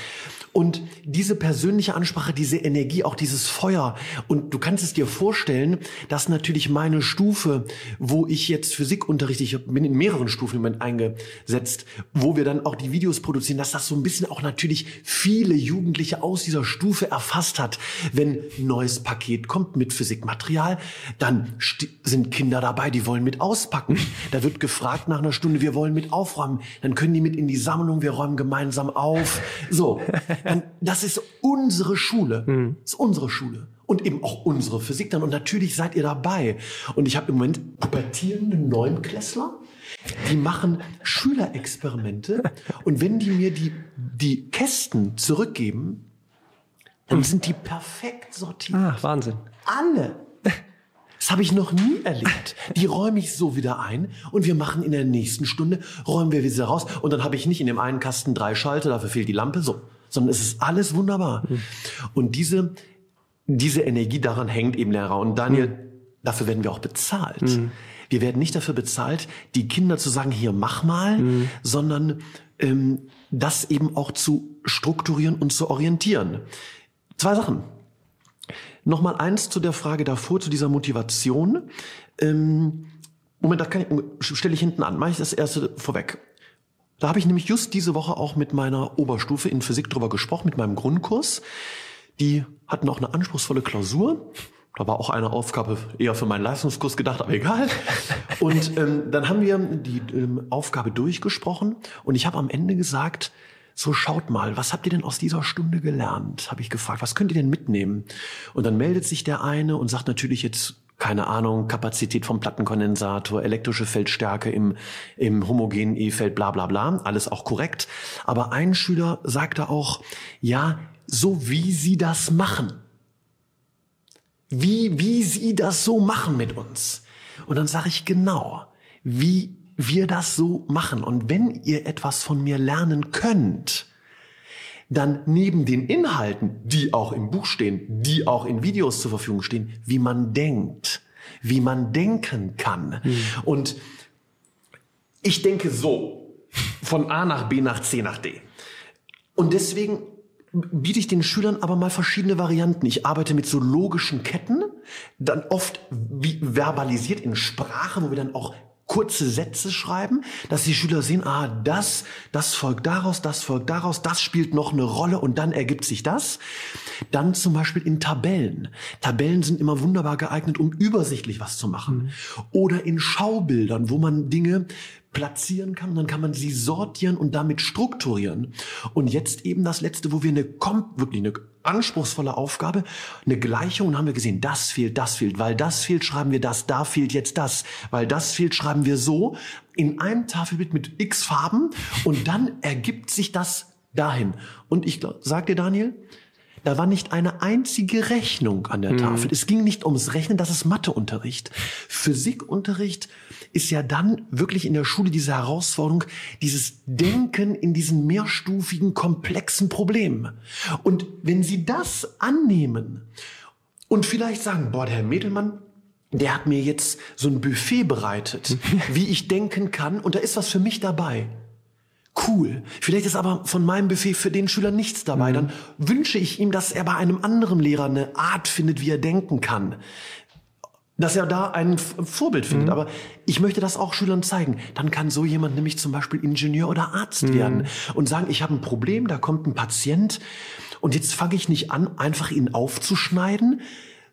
Und diese persönliche Ansprache, diese Energie, auch dieses Feuer. Und du kannst es dir vorstellen, dass natürlich meine Stufe, wo ich jetzt Physik unterrichte, ich bin in mehreren Stufen im Moment eingesetzt, wo wir dann auch die Videos produzieren, dass das so ein bisschen auch natürlich viele Jugendliche aus dieser Stufe erfasst hat. Wenn ein neues Paket kommt mit Physikmaterial, dann sind Kinder dabei, die wollen mit auspacken. Da wird gefragt nach einer Stunde, wir wollen mit aufräumen. Dann können die mit in die Sammlung, wir räumen gemeinsam auf. So. dann, das ist unsere Schule. Mhm. Das ist unsere Schule. Und eben auch unsere Physik dann. Und natürlich seid ihr dabei. Und ich habe im Moment pubertierende Neunklässler, die machen Schülerexperimente. Und wenn die mir die, die Kästen zurückgeben, dann sind die perfekt sortiert. Ah, Wahnsinn. Alle. Das habe ich noch nie erlebt. Die räume ich so wieder ein und wir machen in der nächsten Stunde, räumen wir wieder raus und dann habe ich nicht in dem einen Kasten drei Schalter, dafür fehlt die Lampe, so sondern es ist alles wunderbar. Mhm. Und diese, diese Energie daran hängt eben Lehrer. Und Daniel, mhm. dafür werden wir auch bezahlt. Mhm. Wir werden nicht dafür bezahlt, die Kinder zu sagen, hier mach mal, mhm. sondern ähm, das eben auch zu strukturieren und zu orientieren. Zwei Sachen. Nochmal eins zu der Frage davor, zu dieser Motivation. Ähm, Moment, das kann ich, stelle ich hinten an. Mache ich das erste vorweg. Da habe ich nämlich just diese Woche auch mit meiner Oberstufe in Physik drüber gesprochen, mit meinem Grundkurs. Die hatten auch eine anspruchsvolle Klausur. Da war auch eine Aufgabe eher für meinen Leistungskurs gedacht, aber egal. Und ähm, dann haben wir die ähm, Aufgabe durchgesprochen und ich habe am Ende gesagt, so schaut mal, was habt ihr denn aus dieser Stunde gelernt? Habe ich gefragt, was könnt ihr denn mitnehmen? Und dann meldet sich der eine und sagt natürlich jetzt keine Ahnung, Kapazität vom Plattenkondensator, elektrische Feldstärke im, im homogenen E-Feld, bla bla bla, alles auch korrekt. Aber ein Schüler sagte auch, ja, so wie sie das machen. Wie, wie sie das so machen mit uns. Und dann sage ich genau, wie wir das so machen. Und wenn ihr etwas von mir lernen könnt, dann neben den Inhalten, die auch im Buch stehen, die auch in Videos zur Verfügung stehen, wie man denkt, wie man denken kann. Mhm. Und ich denke so, von A nach B nach C nach D. Und deswegen biete ich den Schülern aber mal verschiedene Varianten. Ich arbeite mit so logischen Ketten, dann oft wie verbalisiert in Sprache, wo wir dann auch kurze Sätze schreiben, dass die Schüler sehen, ah, das, das folgt daraus, das folgt daraus, das spielt noch eine Rolle und dann ergibt sich das. Dann zum Beispiel in Tabellen. Tabellen sind immer wunderbar geeignet, um übersichtlich was zu machen. Mhm. Oder in Schaubildern, wo man Dinge platzieren kann. Dann kann man sie sortieren und damit strukturieren. Und jetzt eben das letzte, wo wir eine wirklich eine anspruchsvolle Aufgabe, eine Gleichung. Und haben wir gesehen, das fehlt, das fehlt, weil das fehlt, schreiben wir das, da fehlt jetzt das, weil das fehlt, schreiben wir so. In einem Tafelbild mit x Farben. Und dann ergibt sich das dahin. Und ich sag dir Daniel, da war nicht eine einzige Rechnung an der mhm. Tafel. Es ging nicht ums Rechnen, das ist Matheunterricht. Physikunterricht ist ja dann wirklich in der Schule diese Herausforderung, dieses Denken in diesen mehrstufigen, komplexen Problemen. Und wenn Sie das annehmen und vielleicht sagen, boah, der Herr Medelmann, der hat mir jetzt so ein Buffet bereitet, wie ich denken kann, und da ist was für mich dabei cool. Vielleicht ist aber von meinem Buffet für den Schüler nichts dabei. Mhm. Dann wünsche ich ihm, dass er bei einem anderen Lehrer eine Art findet, wie er denken kann. Dass er da ein Vorbild findet. Mhm. Aber ich möchte das auch Schülern zeigen. Dann kann so jemand nämlich zum Beispiel Ingenieur oder Arzt mhm. werden und sagen, ich habe ein Problem, da kommt ein Patient und jetzt fange ich nicht an, einfach ihn aufzuschneiden,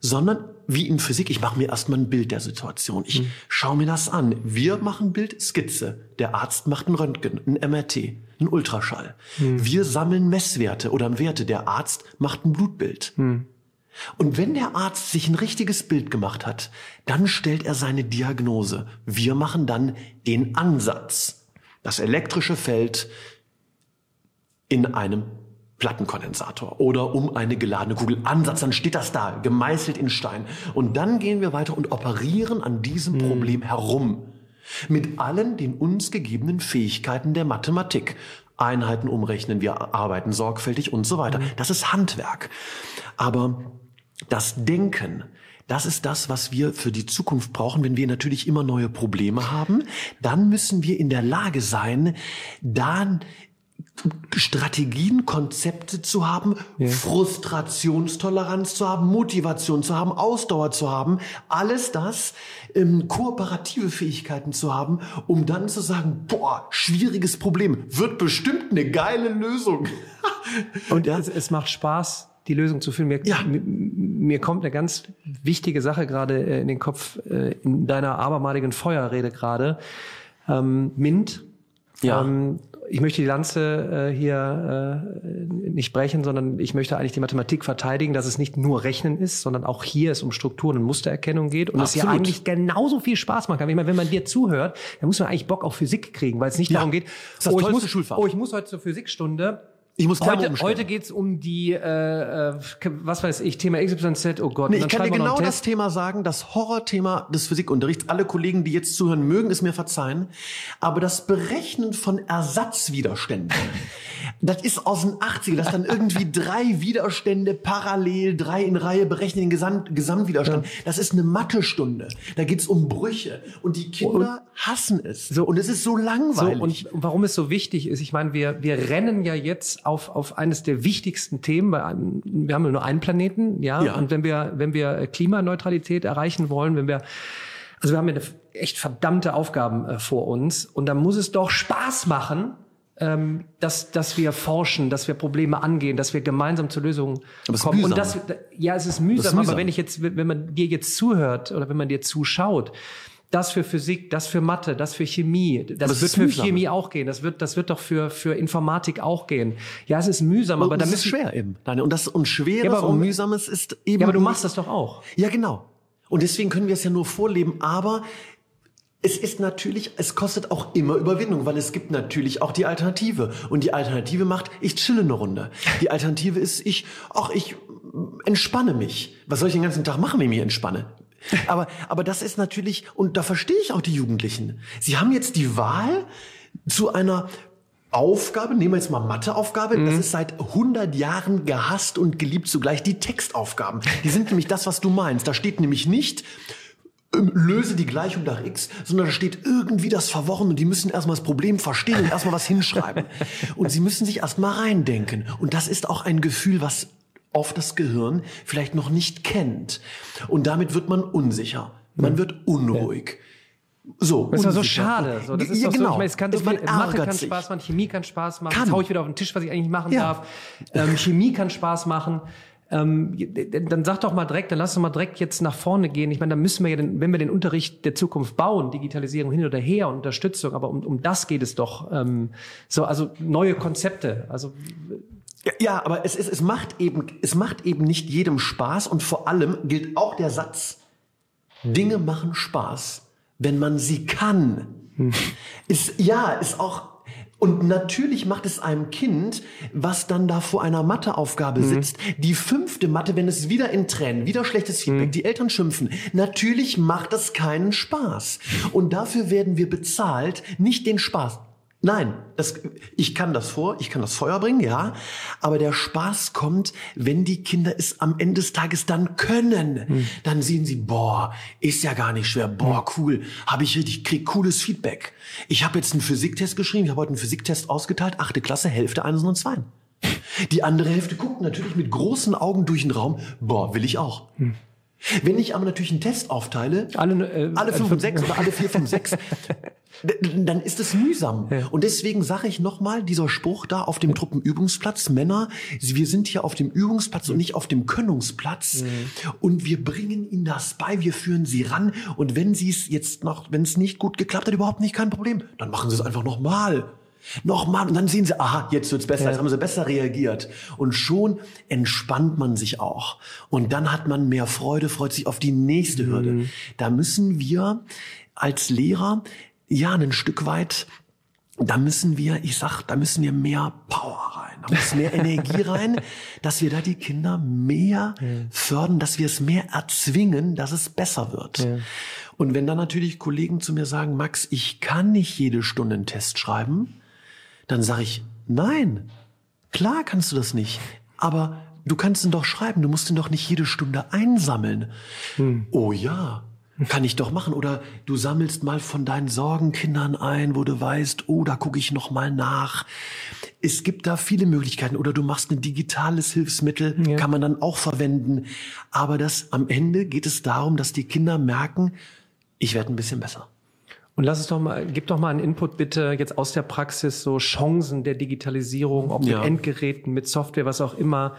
sondern wie in Physik, ich mache mir erstmal ein Bild der Situation. Ich mhm. schaue mir das an. Wir machen Bild, Skizze. Der Arzt macht ein Röntgen, ein MRT, ein Ultraschall. Mhm. Wir sammeln Messwerte oder Werte. Der Arzt macht ein Blutbild. Mhm. Und wenn der Arzt sich ein richtiges Bild gemacht hat, dann stellt er seine Diagnose. Wir machen dann den Ansatz. Das elektrische Feld in einem Plattenkondensator oder um eine geladene Kugel. Ansatz, dann steht das da, gemeißelt in Stein. Und dann gehen wir weiter und operieren an diesem hm. Problem herum. Mit allen den uns gegebenen Fähigkeiten der Mathematik. Einheiten umrechnen, wir arbeiten sorgfältig und so weiter. Hm. Das ist Handwerk. Aber das Denken, das ist das, was wir für die Zukunft brauchen, wenn wir natürlich immer neue Probleme haben. Dann müssen wir in der Lage sein, dann Strategien, Konzepte zu haben, ja. Frustrationstoleranz zu haben, Motivation zu haben, Ausdauer zu haben, alles das, ähm, kooperative Fähigkeiten zu haben, um dann zu sagen, boah, schwieriges Problem, wird bestimmt eine geile Lösung. Und ja. es, es macht Spaß, die Lösung zu finden. Mir, ja. mir, mir, kommt eine ganz wichtige Sache gerade äh, in den Kopf, äh, in deiner abermaligen Feuerrede gerade. Ähm, MINT, ja. Ähm, ich möchte die Lanze äh, hier äh, nicht brechen, sondern ich möchte eigentlich die Mathematik verteidigen, dass es nicht nur Rechnen ist, sondern auch hier es um Strukturen und Mustererkennung geht und Absolut. es ja eigentlich genauso viel Spaß machen kann. Ich meine, wenn man dir zuhört, dann muss man eigentlich Bock auf Physik kriegen, weil es nicht ja. darum geht, oh ich, muss, oh, ich muss heute zur Physikstunde ich muss heute, heute geht's um die, äh, äh, was weiß ich, Thema XYZ, oh Gott. Nee, ich kann dir genau das Thema sagen, das Horrorthema des Physikunterrichts. Alle Kollegen, die jetzt zuhören, mögen es mir verzeihen. Aber das Berechnen von Ersatzwiderständen, das ist aus den 80ern, dass dann irgendwie drei Widerstände parallel, drei in Reihe berechnen den Gesamt, Gesamtwiderstand. Ja. Das ist eine Mathestunde. Da geht's um Brüche. Und die Kinder und, hassen es. So, und es ist so langweilig. So, und warum es so wichtig ist, ich meine, wir, wir rennen ja jetzt auf, auf eines der wichtigsten Themen. Bei einem, wir haben nur einen Planeten, ja? ja. Und wenn wir, wenn wir Klimaneutralität erreichen wollen, wenn wir also wir haben ja eine echt verdammte Aufgaben äh, vor uns und da muss es doch Spaß machen, ähm, dass, dass wir forschen, dass wir Probleme angehen, dass wir gemeinsam zu Lösungen kommen. Und das, ja, es ist mühsam, ist mühsam, aber wenn ich jetzt, wenn man dir jetzt zuhört oder wenn man dir zuschaut, das für Physik, das für Mathe, das für Chemie. Das, das wird für mühsam. Chemie auch gehen. Das wird, das wird doch für, für Informatik auch gehen. Ja, es ist mühsam, aber, aber das ist schwer eben. Und das und schweres ja, und mühsames ist eben. Ja, aber du machst das doch auch. Ja, genau. Und deswegen können wir es ja nur vorleben. Aber es ist natürlich, es kostet auch immer Überwindung, weil es gibt natürlich auch die Alternative. Und die Alternative macht, ich chille eine Runde. Die Alternative ist, ich, ach, ich entspanne mich. Was soll ich den ganzen Tag machen, wenn ich mich entspanne? Aber, aber das ist natürlich, und da verstehe ich auch die Jugendlichen. Sie haben jetzt die Wahl zu einer Aufgabe, nehmen wir jetzt mal Matheaufgabe, mhm. das ist seit 100 Jahren gehasst und geliebt zugleich, die Textaufgaben. Die sind nämlich das, was du meinst. Da steht nämlich nicht, ähm, löse die Gleichung nach x, sondern da steht irgendwie das verworren und die müssen erstmal das Problem verstehen und erstmal was hinschreiben. Und sie müssen sich erstmal reindenken. Und das ist auch ein Gefühl, was oft das Gehirn vielleicht noch nicht kennt. Und damit wird man unsicher. Man hm. wird unruhig. So, das ist so schade. So, das ist ja, genau. so, ich meine, es kann so viel, Mathe kann sich. Spaß machen, Chemie kann Spaß machen. Kann. Jetzt hau ich wieder auf den Tisch, was ich eigentlich machen ja. darf. Ähm, Chemie kann Spaß machen. Ähm, dann sag doch mal direkt, dann lass uns mal direkt jetzt nach vorne gehen. Ich meine, da müssen wir ja, den, wenn wir den Unterricht der Zukunft bauen, Digitalisierung hin oder her, Unterstützung, aber um, um das geht es doch. Ähm, so, also neue Konzepte. Also ja, ja, aber es, es, es, macht eben, es macht eben nicht jedem Spaß und vor allem gilt auch der Satz, Dinge machen Spaß, wenn man sie kann. Hm. Ist, ja, ist auch und natürlich macht es einem Kind, was dann da vor einer Matheaufgabe mhm. sitzt, die fünfte Mathe, wenn es wieder in Tränen, wieder schlechtes Feedback, mhm. die Eltern schimpfen. Natürlich macht das keinen Spaß. Und dafür werden wir bezahlt, nicht den Spaß. Nein, das, ich kann das vor, ich kann das Feuer bringen, ja. Aber der Spaß kommt, wenn die Kinder es am Ende des Tages dann können. Hm. Dann sehen sie, boah, ist ja gar nicht schwer, boah, hm. cool, habe ich richtig, krieg cooles Feedback. Ich habe jetzt einen Physiktest geschrieben, ich habe heute einen Physiktest ausgeteilt, achte Klasse, Hälfte, eins und zwei. Die andere Hälfte guckt natürlich mit großen Augen durch den Raum, boah, will ich auch. Hm. Wenn ich aber natürlich einen Test aufteile, alle, äh, alle fünf und sechs oder alle vier, fünf, sechs, dann ist es mühsam. Ja. Und deswegen sage ich nochmal, dieser Spruch da auf dem Truppenübungsplatz, Männer, wir sind hier auf dem Übungsplatz und nicht auf dem Könnungsplatz. Mhm. Und wir bringen ihnen das bei, wir führen sie ran. Und wenn sie es jetzt noch, wenn es nicht gut geklappt hat, überhaupt nicht kein Problem, dann machen sie es einfach nochmal. Nochmal. Und dann sehen sie, aha, jetzt wird's besser, ja. jetzt haben sie besser reagiert. Und schon entspannt man sich auch. Und dann hat man mehr Freude, freut sich auf die nächste Hürde. Mhm. Da müssen wir als Lehrer ja ein Stück weit da müssen wir, ich sag, da müssen wir mehr Power rein, da muss mehr Energie rein, dass wir da die Kinder mehr ja. fördern, dass wir es mehr erzwingen, dass es besser wird. Ja. Und wenn dann natürlich Kollegen zu mir sagen, Max, ich kann nicht jede Stunde einen Test schreiben, dann sage ich, nein, klar kannst du das nicht. Aber du kannst ihn doch schreiben, du musst ihn doch nicht jede Stunde einsammeln. Hm. Oh ja, kann ich doch machen. Oder du sammelst mal von deinen Sorgenkindern ein, wo du weißt, oh, da gucke ich noch mal nach. Es gibt da viele Möglichkeiten. Oder du machst ein digitales Hilfsmittel, ja. kann man dann auch verwenden. Aber das am Ende geht es darum, dass die Kinder merken, ich werde ein bisschen besser. Und lass es doch mal, gib doch mal einen Input bitte jetzt aus der Praxis, so Chancen der Digitalisierung, ob ja. mit Endgeräten, mit Software, was auch immer.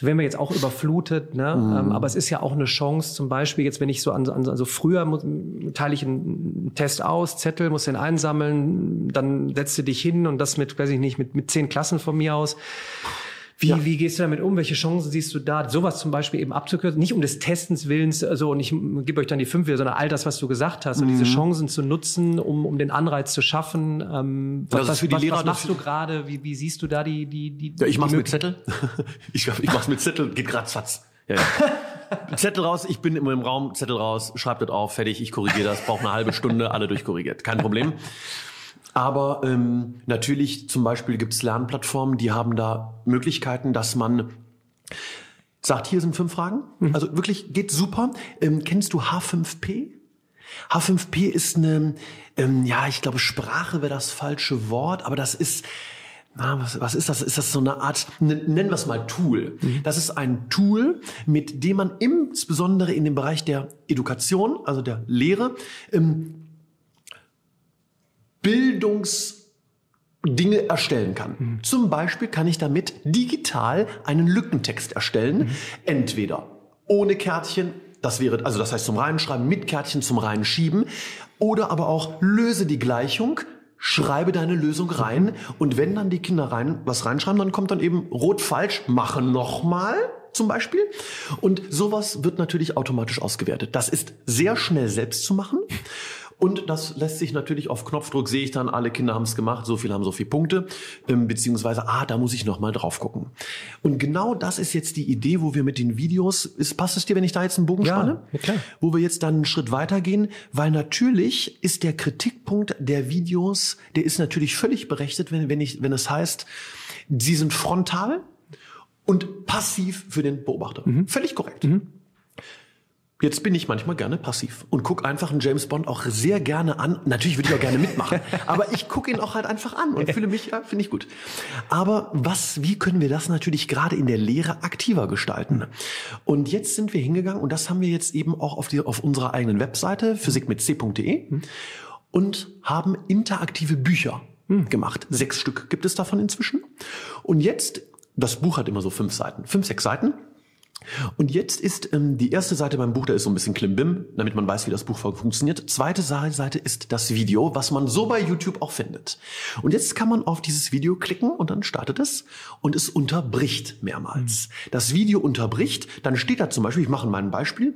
Werden wir jetzt auch überflutet, ne? Mhm. Ähm, aber es ist ja auch eine Chance, zum Beispiel jetzt, wenn ich so an, an also früher muss, teile ich einen Test aus, Zettel, muss den einsammeln, dann setzt du dich hin und das mit, weiß ich nicht, mit, mit zehn Klassen von mir aus. Wie, ja. wie gehst du damit um? Welche Chancen siehst du da, sowas zum Beispiel eben abzukürzen? Nicht um des Testens Willens, also und ich gebe euch dann die fünf wieder, sondern all das, was du gesagt hast, mhm. und diese. Chancen zu nutzen, um, um den Anreiz zu schaffen. Ähm, was, was, für die was, Lehrer, was machst du gerade? Wie, wie siehst du da die die die? Ja, ich mach's mit Zettel. ich, ich mach's mit Zettel, geht grad fatz. Ja, ja. Zettel raus, ich bin immer im Raum, Zettel raus, schreibt das auf, fertig, ich korrigiere das, braucht eine halbe Stunde, alle durchkorrigiert. Kein Problem. Aber ähm, natürlich zum Beispiel gibt es Lernplattformen, die haben da Möglichkeiten, dass man sagt, hier sind fünf Fragen. Mhm. Also wirklich geht super. Ähm, kennst du H5P? H5P ist eine, ähm, ja, ich glaube, Sprache wäre das falsche Wort, aber das ist, na, was, was ist das? Ist das so eine Art, nennen wir es mal Tool. Mhm. Das ist ein Tool, mit dem man insbesondere in dem Bereich der Education, also der Lehre, ähm, Bildungsdinge erstellen kann. Mhm. Zum Beispiel kann ich damit digital einen Lückentext erstellen, mhm. entweder ohne Kärtchen, das wäre, also das heißt zum Reinschreiben, mit Kärtchen zum Reinschieben, oder aber auch löse die Gleichung, schreibe deine Lösung rein mhm. und wenn dann die Kinder rein was reinschreiben, dann kommt dann eben rot falsch, mache nochmal zum Beispiel. Und sowas wird natürlich automatisch ausgewertet. Das ist sehr schnell selbst zu machen. Und das lässt sich natürlich auf Knopfdruck, sehe ich dann, alle Kinder haben es gemacht, so viel haben so viele Punkte, ähm, beziehungsweise, ah, da muss ich nochmal drauf gucken. Und genau das ist jetzt die Idee, wo wir mit den Videos, ist, passt es dir, wenn ich da jetzt einen Bogen ja, spanne? Ja, klar. Wo wir jetzt dann einen Schritt weitergehen, weil natürlich ist der Kritikpunkt der Videos, der ist natürlich völlig berechtigt, wenn, wenn, ich, wenn es heißt, sie sind frontal und passiv für den Beobachter. Mhm. Völlig korrekt. Mhm. Jetzt bin ich manchmal gerne passiv und guck einfach einen James Bond auch sehr gerne an. Natürlich würde ich auch gerne mitmachen, aber ich gucke ihn auch halt einfach an und fühle mich, ja, finde ich gut. Aber was, wie können wir das natürlich gerade in der Lehre aktiver gestalten? Und jetzt sind wir hingegangen und das haben wir jetzt eben auch auf, die, auf unserer eigenen Webseite physikmitc.de und haben interaktive Bücher gemacht. Sechs Stück gibt es davon inzwischen. Und jetzt, das Buch hat immer so fünf Seiten, fünf, sechs Seiten. Und jetzt ist ähm, die erste Seite beim Buch, da ist so ein bisschen Klimbim, damit man weiß, wie das Buch funktioniert. Zweite Seite ist das Video, was man so bei YouTube auch findet. Und jetzt kann man auf dieses Video klicken und dann startet es und es unterbricht mehrmals. Mhm. Das Video unterbricht, dann steht da zum Beispiel, ich mache mal ein Beispiel,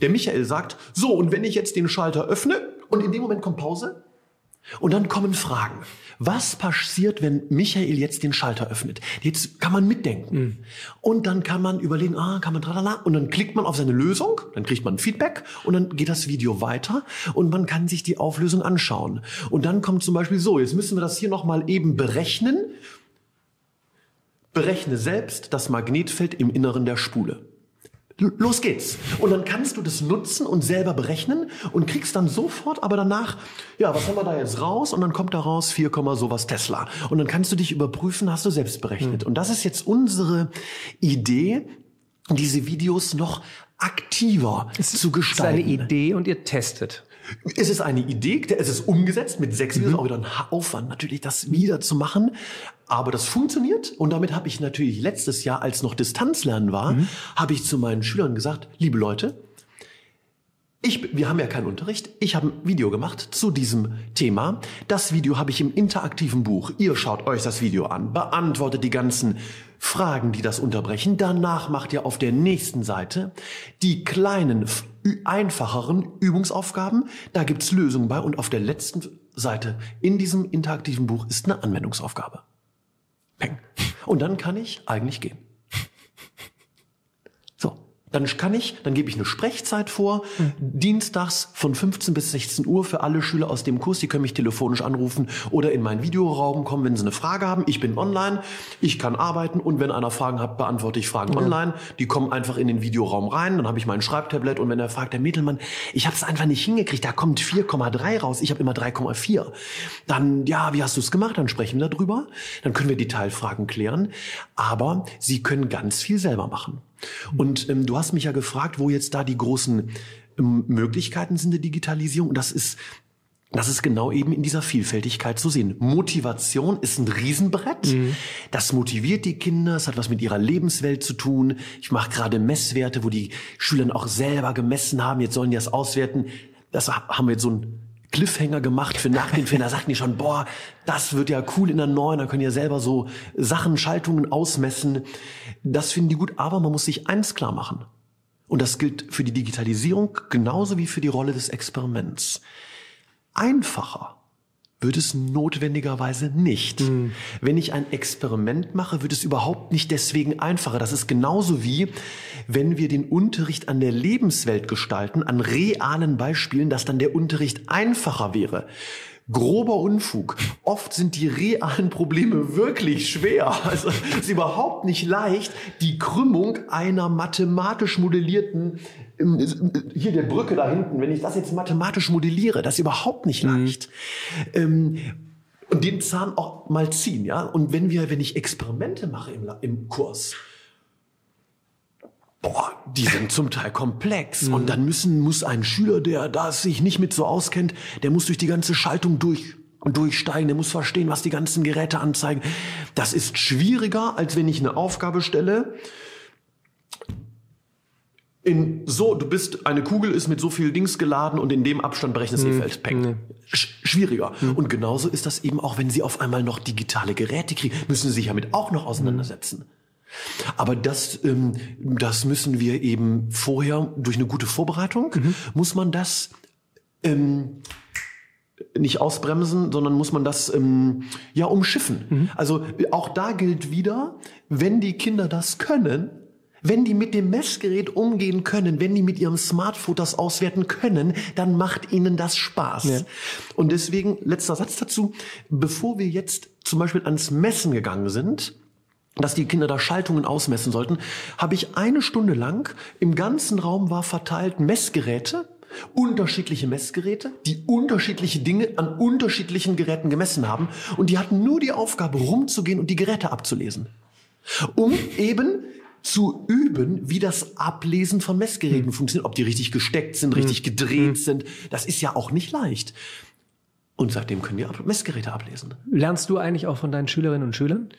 der Michael sagt, so, und wenn ich jetzt den Schalter öffne und in dem Moment kommt Pause und dann kommen Fragen. Was passiert, wenn Michael jetzt den Schalter öffnet? Jetzt kann man mitdenken. Mhm. Und dann kann man überlegen, ah, kann man tralala. Und dann klickt man auf seine Lösung, dann kriegt man Feedback und dann geht das Video weiter und man kann sich die Auflösung anschauen. Und dann kommt zum Beispiel so, jetzt müssen wir das hier nochmal eben berechnen. Berechne selbst das Magnetfeld im Inneren der Spule. Los geht's. Und dann kannst du das nutzen und selber berechnen und kriegst dann sofort, aber danach, ja, was haben wir da jetzt raus? Und dann kommt da raus 4, sowas Tesla. Und dann kannst du dich überprüfen, hast du selbst berechnet. Mhm. Und das ist jetzt unsere Idee, diese Videos noch aktiver es zu gestalten. Es ist eine Idee und ihr testet. Es ist eine Idee, es ist umgesetzt mit sechs Videos, mhm. auch wieder ein Aufwand natürlich, das wieder zu machen. Aber das funktioniert und damit habe ich natürlich letztes Jahr, als noch Distanzlernen war, mhm. habe ich zu meinen Schülern gesagt, liebe Leute, ich, wir haben ja keinen Unterricht. Ich habe ein Video gemacht zu diesem Thema. Das Video habe ich im interaktiven Buch. Ihr schaut euch das Video an, beantwortet die ganzen Fragen, die das unterbrechen. Danach macht ihr auf der nächsten Seite die kleinen, einfacheren Übungsaufgaben. Da gibt's Lösungen bei. Und auf der letzten Seite in diesem interaktiven Buch ist eine Anwendungsaufgabe. Peng. Und dann kann ich eigentlich gehen. Dann kann ich, dann gebe ich eine Sprechzeit vor, mhm. dienstags von 15 bis 16 Uhr für alle Schüler aus dem Kurs. Die können mich telefonisch anrufen oder in meinen Videoraum kommen, wenn sie eine Frage haben. Ich bin online, ich kann arbeiten und wenn einer Fragen hat, beantworte ich Fragen ja. online. Die kommen einfach in den Videoraum rein, dann habe ich mein Schreibtablet und wenn er fragt, der Mittelmann, ich habe es einfach nicht hingekriegt, da kommt 4,3 raus, ich habe immer 3,4. Dann, ja, wie hast du es gemacht? Dann sprechen wir darüber, dann können wir Detailfragen klären, aber Sie können ganz viel selber machen. Und ähm, du hast mich ja gefragt, wo jetzt da die großen ähm, Möglichkeiten sind der Digitalisierung. Und das ist das ist genau eben in dieser Vielfältigkeit zu sehen. Motivation ist ein Riesenbrett. Mhm. Das motiviert die Kinder, es hat was mit ihrer Lebenswelt zu tun. Ich mache gerade Messwerte, wo die Schüler auch selber gemessen haben. Jetzt sollen die das auswerten. Das haben wir jetzt so ein Cliffhanger gemacht für nach den Film. Da sagten die schon, boah, das wird ja cool in der neuen, da können ja selber so Sachen, Schaltungen ausmessen. Das finden die gut, aber man muss sich eins klar machen. Und das gilt für die Digitalisierung genauso wie für die Rolle des Experiments. Einfacher wird es notwendigerweise nicht. Mhm. Wenn ich ein Experiment mache, wird es überhaupt nicht deswegen einfacher. Das ist genauso wie, wenn wir den Unterricht an der Lebenswelt gestalten, an realen Beispielen, dass dann der Unterricht einfacher wäre. Grober Unfug. Oft sind die realen Probleme wirklich schwer. Also es ist überhaupt nicht leicht, die Krümmung einer mathematisch modellierten hier der Brücke da hinten, wenn ich das jetzt mathematisch modelliere, das ist überhaupt nicht mhm. leicht. Mhm. Ähm, und den Zahn auch mal ziehen, ja. Und wenn wir, wenn ich Experimente mache im, im Kurs, boah, die sind zum Teil komplex. Mhm. Und dann müssen, muss ein Schüler, der da sich nicht mit so auskennt, der muss durch die ganze Schaltung durch und durchsteigen, der muss verstehen, was die ganzen Geräte anzeigen. Das ist schwieriger, als wenn ich eine Aufgabe stelle in so, du bist, eine Kugel ist mit so viel Dings geladen und in dem Abstand berechnest du hm. Feld. Peng. Hm. Schwieriger. Hm. Und genauso ist das eben auch, wenn sie auf einmal noch digitale Geräte kriegen, müssen sie sich damit auch noch auseinandersetzen. Aber das, ähm, das müssen wir eben vorher durch eine gute Vorbereitung, mhm. muss man das ähm, nicht ausbremsen, sondern muss man das ähm, ja umschiffen. Mhm. Also auch da gilt wieder, wenn die Kinder das können, wenn die mit dem Messgerät umgehen können, wenn die mit ihrem Smartphone das auswerten können, dann macht ihnen das Spaß. Ja. Und deswegen, letzter Satz dazu, bevor wir jetzt zum Beispiel ans Messen gegangen sind, dass die Kinder da Schaltungen ausmessen sollten, habe ich eine Stunde lang im ganzen Raum war verteilt Messgeräte, unterschiedliche Messgeräte, die unterschiedliche Dinge an unterschiedlichen Geräten gemessen haben und die hatten nur die Aufgabe rumzugehen und die Geräte abzulesen. Um eben zu üben, wie das Ablesen von Messgeräten hm. funktioniert, ob die richtig gesteckt sind, richtig hm. gedreht hm. sind. Das ist ja auch nicht leicht. Und seitdem können die Messgeräte ablesen. Lernst du eigentlich auch von deinen Schülerinnen und Schülern?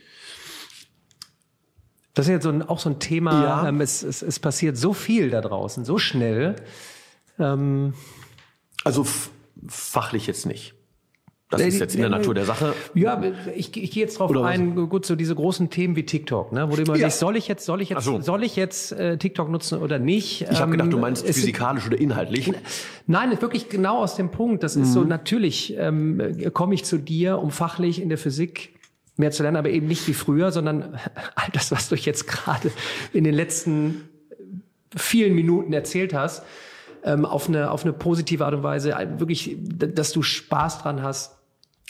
Das ist jetzt so ein, auch so ein Thema. Ja. Ähm, es, es, es passiert so viel da draußen, so schnell. Ähm, also fachlich jetzt nicht. Das ist jetzt in der Natur der Sache. Ja, ich, ich gehe jetzt drauf Oder ein, was? gut, so diese großen Themen wie TikTok, ne, wo du immer ja. soll ich jetzt, soll ich jetzt, so. soll ich jetzt äh, TikTok nutzen oder nicht? Ich habe gedacht, du ähm, meinst physikalisch oder inhaltlich. Nein, wirklich genau aus dem Punkt. Das mhm. ist so, mhm. natürlich ähm, komme ich zu dir, um fachlich in der Physik mehr zu lernen, aber eben nicht wie früher, sondern all das, was du jetzt gerade in den letzten vielen Minuten erzählt hast, ähm, auf, eine, auf eine positive Art und Weise, wirklich, dass du Spaß dran hast,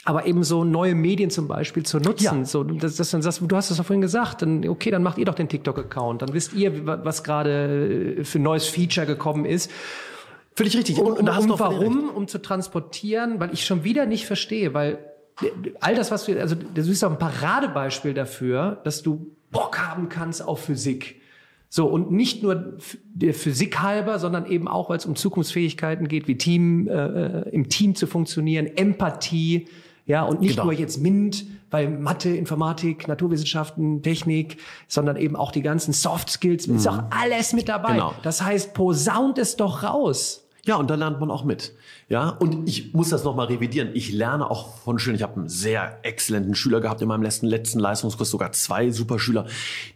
aber eben so neue Medien zum Beispiel zu nutzen. Ja. So, das, das, das, du hast es doch vorhin gesagt, dann, okay, dann macht ihr doch den TikTok-Account, dann wisst ihr, was gerade äh, für ein neues Feature gekommen ist. Völlig richtig. Und, und, und warum? Um zu transportieren, weil ich schon wieder nicht verstehe, weil äh, all das, was du, also du bist doch ein Paradebeispiel dafür, dass du Bock haben kannst auf Physik. So, und nicht nur der Physik halber, sondern eben auch, weil es um Zukunftsfähigkeiten geht, wie Team, äh, äh im Team zu funktionieren, Empathie, ja, und nicht genau. nur jetzt MINT, weil Mathe, Informatik, Naturwissenschaften, Technik, sondern eben auch die ganzen Soft Skills, mhm. ist auch alles mit dabei. Genau. Das heißt, posaunt es doch raus. Ja, und da lernt man auch mit. Ja, und ich muss das nochmal revidieren. Ich lerne auch von Schülern. Ich habe einen sehr exzellenten Schüler gehabt in meinem letzten, letzten Leistungskurs, sogar zwei Superschüler.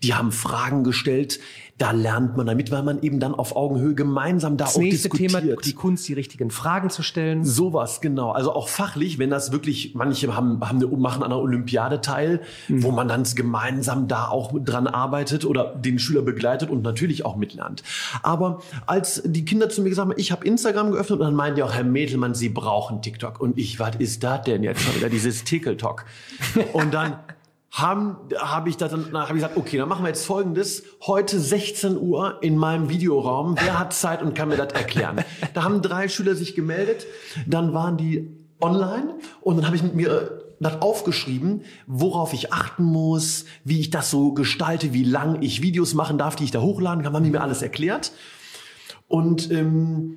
Die haben Fragen gestellt, da lernt man damit, weil man eben dann auf Augenhöhe gemeinsam da das auch nächste diskutiert. Thema, die Kunst, die richtigen Fragen zu stellen. Sowas, genau. Also auch fachlich, wenn das wirklich, manche haben, haben eine, machen an einer Olympiade teil, mhm. wo man dann gemeinsam da auch dran arbeitet oder den Schüler begleitet und natürlich auch mitlernt. Aber als die Kinder zu mir gesagt haben, ich habe Instagram geöffnet und dann meinen die auch, Herr Mädelmann, Sie brauchen TikTok. Und ich, was ist das denn jetzt schon wieder, dieses TikTok? Und dann haben habe ich da dann habe ich gesagt, okay, dann machen wir jetzt folgendes, heute 16 Uhr in meinem Videoraum, wer hat Zeit und kann mir das erklären? Da haben drei Schüler sich gemeldet, dann waren die online und dann habe ich mit mir äh, das aufgeschrieben, worauf ich achten muss, wie ich das so gestalte, wie lang ich Videos machen darf, die ich da hochladen kann, haben die mir alles erklärt. Und ähm,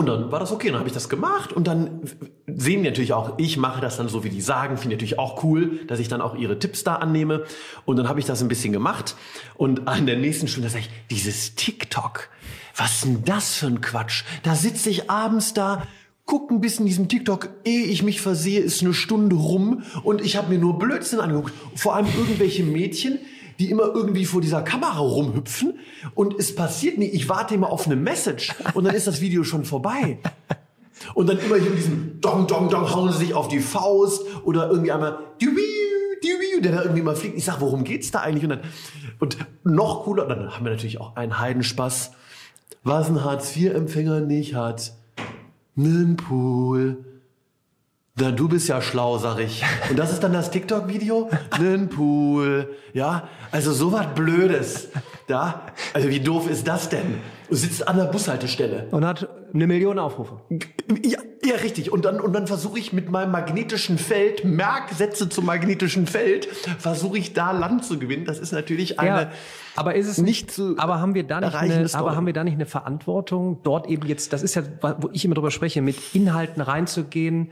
und dann war das okay, dann habe ich das gemacht und dann sehen die natürlich auch, ich mache das dann so, wie die sagen, finde natürlich auch cool, dass ich dann auch ihre Tipps da annehme und dann habe ich das ein bisschen gemacht und an der nächsten Stunde sage ich, dieses TikTok, was denn das für ein Quatsch? Da sitze ich abends da, guck ein bisschen diesem TikTok, ehe ich mich versehe, ist eine Stunde rum und ich habe mir nur Blödsinn angeguckt, vor allem irgendwelche Mädchen, die immer irgendwie vor dieser Kamera rumhüpfen und es passiert nie. Ich warte immer auf eine Message und dann ist das Video schon vorbei. Und dann immer hier mit diesem Dong, Dong, Dong hauen sie sich auf die Faust oder irgendwie einmal der da irgendwie mal fliegt. Ich sag, worum geht's da eigentlich? Und, dann, und noch cooler, dann haben wir natürlich auch einen Heidenspaß. Was ein Hartz-IV-Empfänger nicht hat. Nen Pool. Na, du bist ja schlau, sag ich. Und das ist dann das TikTok-Video? Nen Pool. Ja, also so was Blödes. Ja, also wie doof ist das denn? Du sitzt an der Bushaltestelle. Und hat eine Million Aufrufe. Ja, ja richtig. Und dann, und dann versuche ich mit meinem magnetischen Feld, Merksätze zum magnetischen Feld, versuche ich da Land zu gewinnen. Das ist natürlich eine... Ja, aber ist es nicht zu aber haben wir da nicht eine, aber haben wir da nicht eine Verantwortung, dort eben jetzt, das ist ja, wo ich immer drüber spreche, mit Inhalten reinzugehen,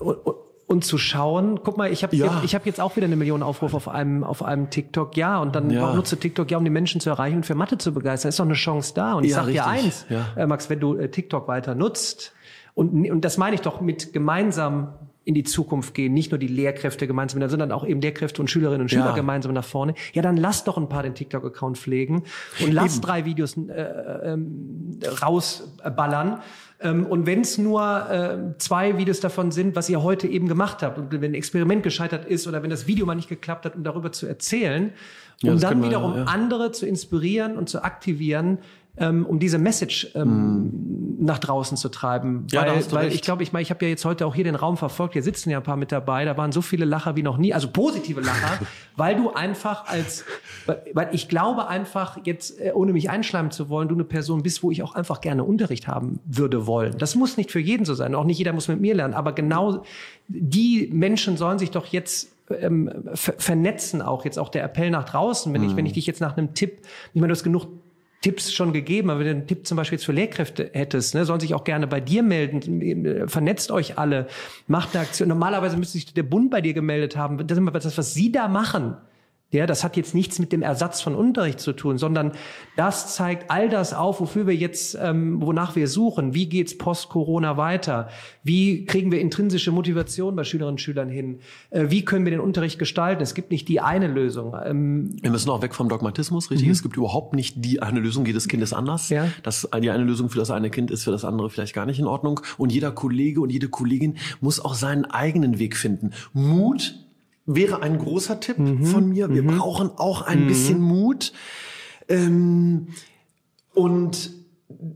und, und zu schauen, guck mal, ich habe ja. ich hab jetzt auch wieder eine Million Aufrufe auf einem auf einem TikTok, ja, und dann ja. nutze TikTok ja, um die Menschen zu erreichen und für Mathe zu begeistern. Ist doch eine Chance da. Und ich ja, sag dir eins, äh, Max, wenn du äh, TikTok weiter nutzt, und, und das meine ich doch mit gemeinsam in die Zukunft gehen, nicht nur die Lehrkräfte gemeinsam, sondern auch eben Lehrkräfte und Schülerinnen und Schüler ja. gemeinsam nach vorne. Ja, dann lass doch ein paar den TikTok-Account pflegen und lass eben. drei Videos äh, äh, rausballern ähm, und wenn es nur äh, zwei Videos davon sind, was ihr heute eben gemacht habt, und wenn ein Experiment gescheitert ist oder wenn das Video mal nicht geklappt hat, um darüber zu erzählen, um ja, dann wiederum ja. andere zu inspirieren und zu aktivieren, ähm, um diese Message ähm, mm. nach draußen zu treiben. Ja, weil, weil ich glaube, ich meine, ich habe ja jetzt heute auch hier den Raum verfolgt, hier sitzen ja ein paar mit dabei, da waren so viele Lacher wie noch nie, also positive Lacher, weil du einfach als, weil ich glaube einfach jetzt, äh, ohne mich einschleimen zu wollen, du eine Person bist, wo ich auch einfach gerne Unterricht haben würde wollen. Das muss nicht für jeden so sein, auch nicht jeder muss mit mir lernen, aber genau die Menschen sollen sich doch jetzt ähm, vernetzen auch jetzt auch der Appell nach draußen wenn ich wenn ich mm. dich jetzt nach einem Tipp ich meine du hast genug Tipps schon gegeben, aber wenn du einen Tipp zum Beispiel jetzt für Lehrkräfte hättest, ne, sollen sich auch gerne bei dir melden, vernetzt euch alle, macht eine Aktion. Normalerweise müsste sich der Bund bei dir gemeldet haben. Das ist das, was sie da machen, Ja, das hat jetzt nichts mit dem Ersatz von Unterricht zu tun, sondern das zeigt all das auf, wofür wir jetzt, ähm, wonach wir suchen. Wie geht's post-Corona weiter? Wie kriegen wir intrinsische Motivation bei Schülerinnen und Schülern hin? Äh, wie können wir den Unterricht gestalten? Es gibt nicht die eine Lösung. Ähm, wir müssen auch weg vom Dogmatismus, richtig? Mhm. Es gibt überhaupt nicht die eine Lösung. Jedes Kind ist anders. Ja. Das, die eine Lösung für das eine Kind ist für das andere vielleicht gar nicht in Ordnung. Und jeder Kollege und jede Kollegin muss auch seinen eigenen Weg finden. Mut wäre ein großer Tipp mhm. von mir. Wir mhm. brauchen auch ein mhm. bisschen Mut. Ähm, und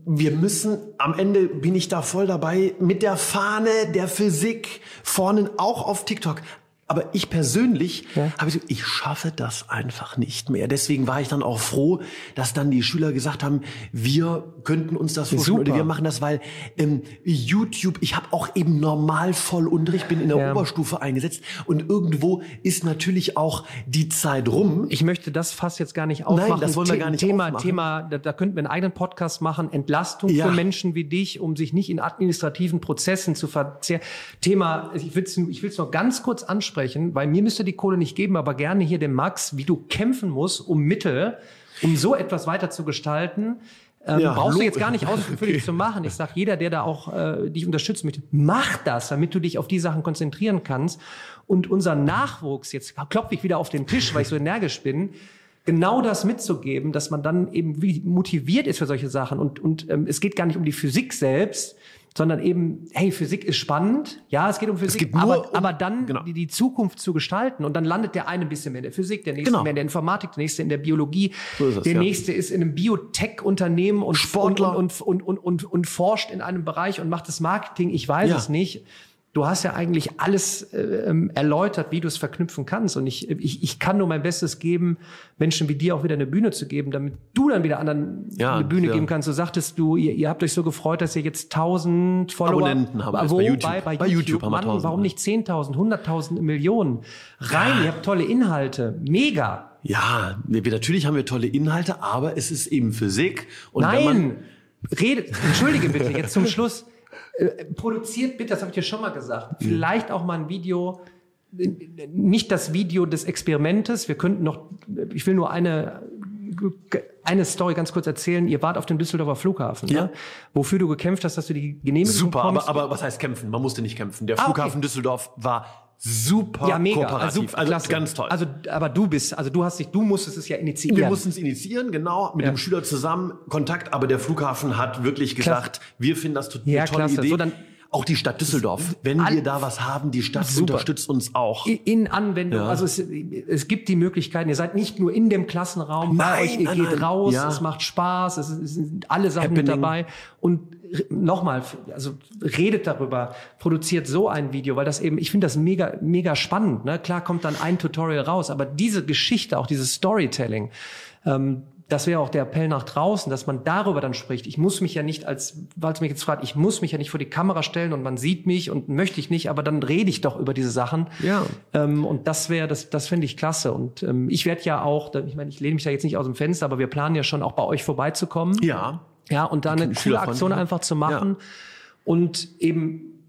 wir müssen, am Ende bin ich da voll dabei, mit der Fahne der Physik vorne auch auf TikTok aber ich persönlich ja. habe so, ich schaffe das einfach nicht mehr. Deswegen war ich dann auch froh, dass dann die Schüler gesagt haben, wir könnten uns das vorstellen oder wir machen das, weil ähm, YouTube, ich habe auch eben normal voll Unterricht, bin in der ja. Oberstufe eingesetzt und irgendwo ist natürlich auch die Zeit rum. Ich möchte das fast jetzt gar nicht aufmachen. Nein, das wollen wir gar nicht Thema, aufmachen. Thema, da, da könnten wir einen eigenen Podcast machen, Entlastung ja. für Menschen wie dich, um sich nicht in administrativen Prozessen zu verzehren. Thema, ich will es ich will's noch ganz kurz ansprechen ansprechen, weil mir müsste die Kohle nicht geben, aber gerne hier dem Max, wie du kämpfen musst um Mittel, um so etwas weiter zu gestalten. Ähm, ja, brauchst du jetzt gar nicht ausführlich okay. zu machen. Ich sage, jeder, der da auch äh, dich unterstützen möchte, mach das, damit du dich auf die Sachen konzentrieren kannst. Und unser Nachwuchs, jetzt klopfe ich wieder auf den Tisch, weil ich so energisch bin, genau das mitzugeben, dass man dann eben wie motiviert ist für solche Sachen. Und, und ähm, es geht gar nicht um die Physik selbst, sondern eben, hey, Physik ist spannend. Ja, es geht um Physik, aber, um, aber dann genau. die, die, Zukunft zu gestalten. Und dann landet der eine ein bisschen mehr in der Physik, der nächste genau. mehr in der Informatik, der nächste in der Biologie, so es, der ja. nächste ist in einem Biotech-Unternehmen und, Sportler. Und, und, und, und, und, forscht in einem Bereich und macht das Marketing. Ich weiß ja. es nicht du hast ja eigentlich alles äh, ähm, erläutert, wie du es verknüpfen kannst. Und ich, ich, ich kann nur mein Bestes geben, Menschen wie dir auch wieder eine Bühne zu geben, damit du dann wieder anderen ja, eine Bühne ja. geben kannst. So sagtest du, ihr, ihr habt euch so gefreut, dass ihr jetzt 1000 Follower Abonnenten haben wo, bei YouTube. Bei, bei, bei YouTube, YouTube haben wir 1000, warum nicht 10.000, 100.000, Millionen? Rein, ja. ihr habt tolle Inhalte. Mega. Ja, wir, natürlich haben wir tolle Inhalte, aber es ist eben Physik. Und Nein, redet, entschuldige bitte, jetzt zum Schluss produziert bitte, das habe ich dir schon mal gesagt, vielleicht auch mal ein Video, nicht das Video des Experimentes. Wir könnten noch, ich will nur eine eine Story ganz kurz erzählen. Ihr wart auf dem Düsseldorfer Flughafen, ja. ne? wofür du gekämpft hast, dass du die Genehmigung Super, aber, aber was heißt kämpfen? Man musste nicht kämpfen. Der Flughafen ah, okay. Düsseldorf war super ja, mega. kooperativ. Also, also ganz toll. Also, aber du bist, also du hast dich, du musstest es ja initiieren. Wir mussten es initiieren, genau, mit ja. dem Schüler zusammen Kontakt, aber der Flughafen hat wirklich gesagt, klasse. wir finden das total ja, tolle klasse. Idee. So, dann, auch die Stadt Düsseldorf. Wenn wir da was haben, die Stadt Super. unterstützt uns auch. In Anwendung. Ja. Also es, es gibt die Möglichkeiten. Ihr seid nicht nur in dem Klassenraum nein, bei euch, ihr nein, geht nein. raus, ja. es macht Spaß, es, sind alle Sachen Happening. mit dabei. Und nochmal, also redet darüber, produziert so ein Video, weil das eben, ich finde das mega, mega spannend. Ne? Klar kommt dann ein Tutorial raus, aber diese Geschichte, auch dieses Storytelling, ähm, das wäre auch der Appell nach draußen, dass man darüber dann spricht. Ich muss mich ja nicht als, weil es mich jetzt fragt, ich muss mich ja nicht vor die Kamera stellen und man sieht mich und möchte ich nicht, aber dann rede ich doch über diese Sachen. Ja. Ähm, und das wäre, das, das finde ich klasse. Und ähm, ich werde ja auch, ich meine, ich lehne mich da jetzt nicht aus dem Fenster, aber wir planen ja schon auch bei euch vorbeizukommen. Ja. Ja, und da eine coole Aktion einfach zu machen ja. und eben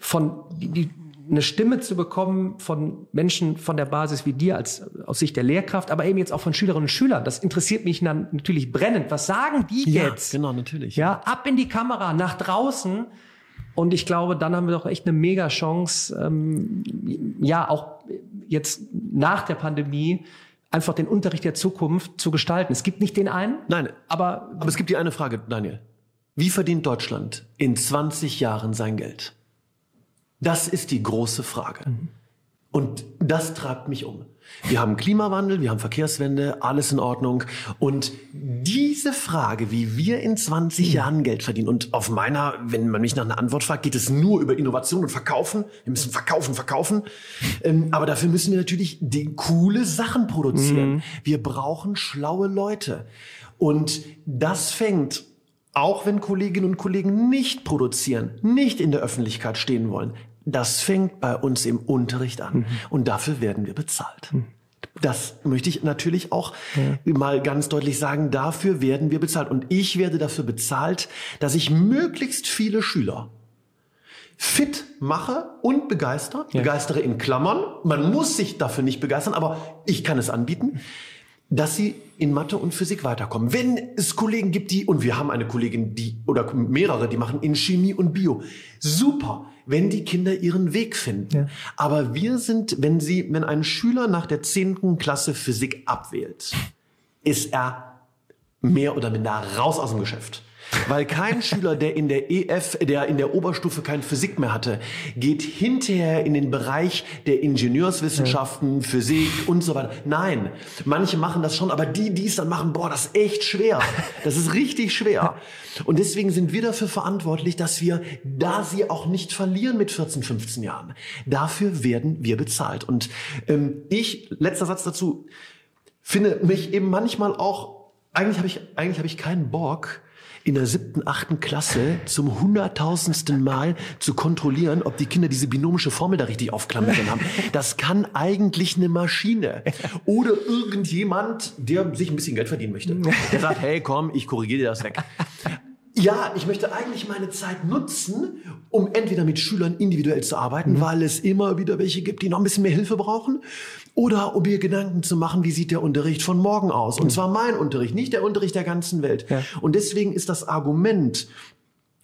von die, die eine Stimme zu bekommen von Menschen von der Basis wie dir als aus Sicht der Lehrkraft, aber eben jetzt auch von Schülerinnen und Schülern. Das interessiert mich dann natürlich brennend. Was sagen die ja, jetzt? Genau, natürlich. Ja, ab in die Kamera, nach draußen. Und ich glaube, dann haben wir doch echt eine mega Chance, ähm, ja, auch jetzt nach der Pandemie einfach den Unterricht der Zukunft zu gestalten. Es gibt nicht den einen. Nein, aber, aber es gibt die eine Frage, Daniel. Wie verdient Deutschland in 20 Jahren sein Geld? Das ist die große Frage. Mhm. Und das treibt mich um. Wir haben Klimawandel, wir haben Verkehrswende, alles in Ordnung. Und diese Frage, wie wir in 20 mhm. Jahren Geld verdienen, und auf meiner, wenn man mich nach einer Antwort fragt, geht es nur über Innovation und Verkaufen. Wir müssen verkaufen, verkaufen. Ähm, aber dafür müssen wir natürlich die coole Sachen produzieren. Mhm. Wir brauchen schlaue Leute. Und das fängt auch wenn Kolleginnen und Kollegen nicht produzieren, nicht in der Öffentlichkeit stehen wollen, das fängt bei uns im Unterricht an. Mhm. Und dafür werden wir bezahlt. Mhm. Das möchte ich natürlich auch ja. mal ganz deutlich sagen. Dafür werden wir bezahlt. Und ich werde dafür bezahlt, dass ich möglichst viele Schüler fit mache und begeister, ja. begeistere in Klammern. Man muss sich dafür nicht begeistern, aber ich kann es anbieten, dass sie in Mathe und Physik weiterkommen. Wenn es Kollegen gibt, die, und wir haben eine Kollegin, die, oder mehrere, die machen in Chemie und Bio. Super, wenn die Kinder ihren Weg finden. Ja. Aber wir sind, wenn sie, wenn ein Schüler nach der zehnten Klasse Physik abwählt, ist er mehr oder minder raus aus dem Geschäft. Weil kein Schüler, der in der EF, der in der Oberstufe kein Physik mehr hatte, geht hinterher in den Bereich der Ingenieurswissenschaften, ja. Physik und so weiter. Nein, manche machen das schon, aber die, die es dann machen, boah, das ist echt schwer. Das ist richtig schwer. Und deswegen sind wir dafür verantwortlich, dass wir, da sie auch nicht verlieren mit 14, 15 Jahren, dafür werden wir bezahlt. Und ähm, ich, letzter Satz dazu, finde mich eben manchmal auch, eigentlich habe ich, eigentlich habe ich keinen Bock, in der siebten, achten Klasse zum hunderttausendsten Mal zu kontrollieren, ob die Kinder diese binomische Formel da richtig aufklammern haben. Das kann eigentlich eine Maschine. Oder irgendjemand, der sich ein bisschen Geld verdienen möchte. Der sagt, hey, komm, ich korrigiere dir das weg. Ja, ich möchte eigentlich meine Zeit nutzen, um entweder mit Schülern individuell zu arbeiten, mhm. weil es immer wieder welche gibt, die noch ein bisschen mehr Hilfe brauchen, oder um mir Gedanken zu machen, wie sieht der Unterricht von morgen aus? Und mhm. zwar mein Unterricht, nicht der Unterricht der ganzen Welt. Ja. Und deswegen ist das Argument,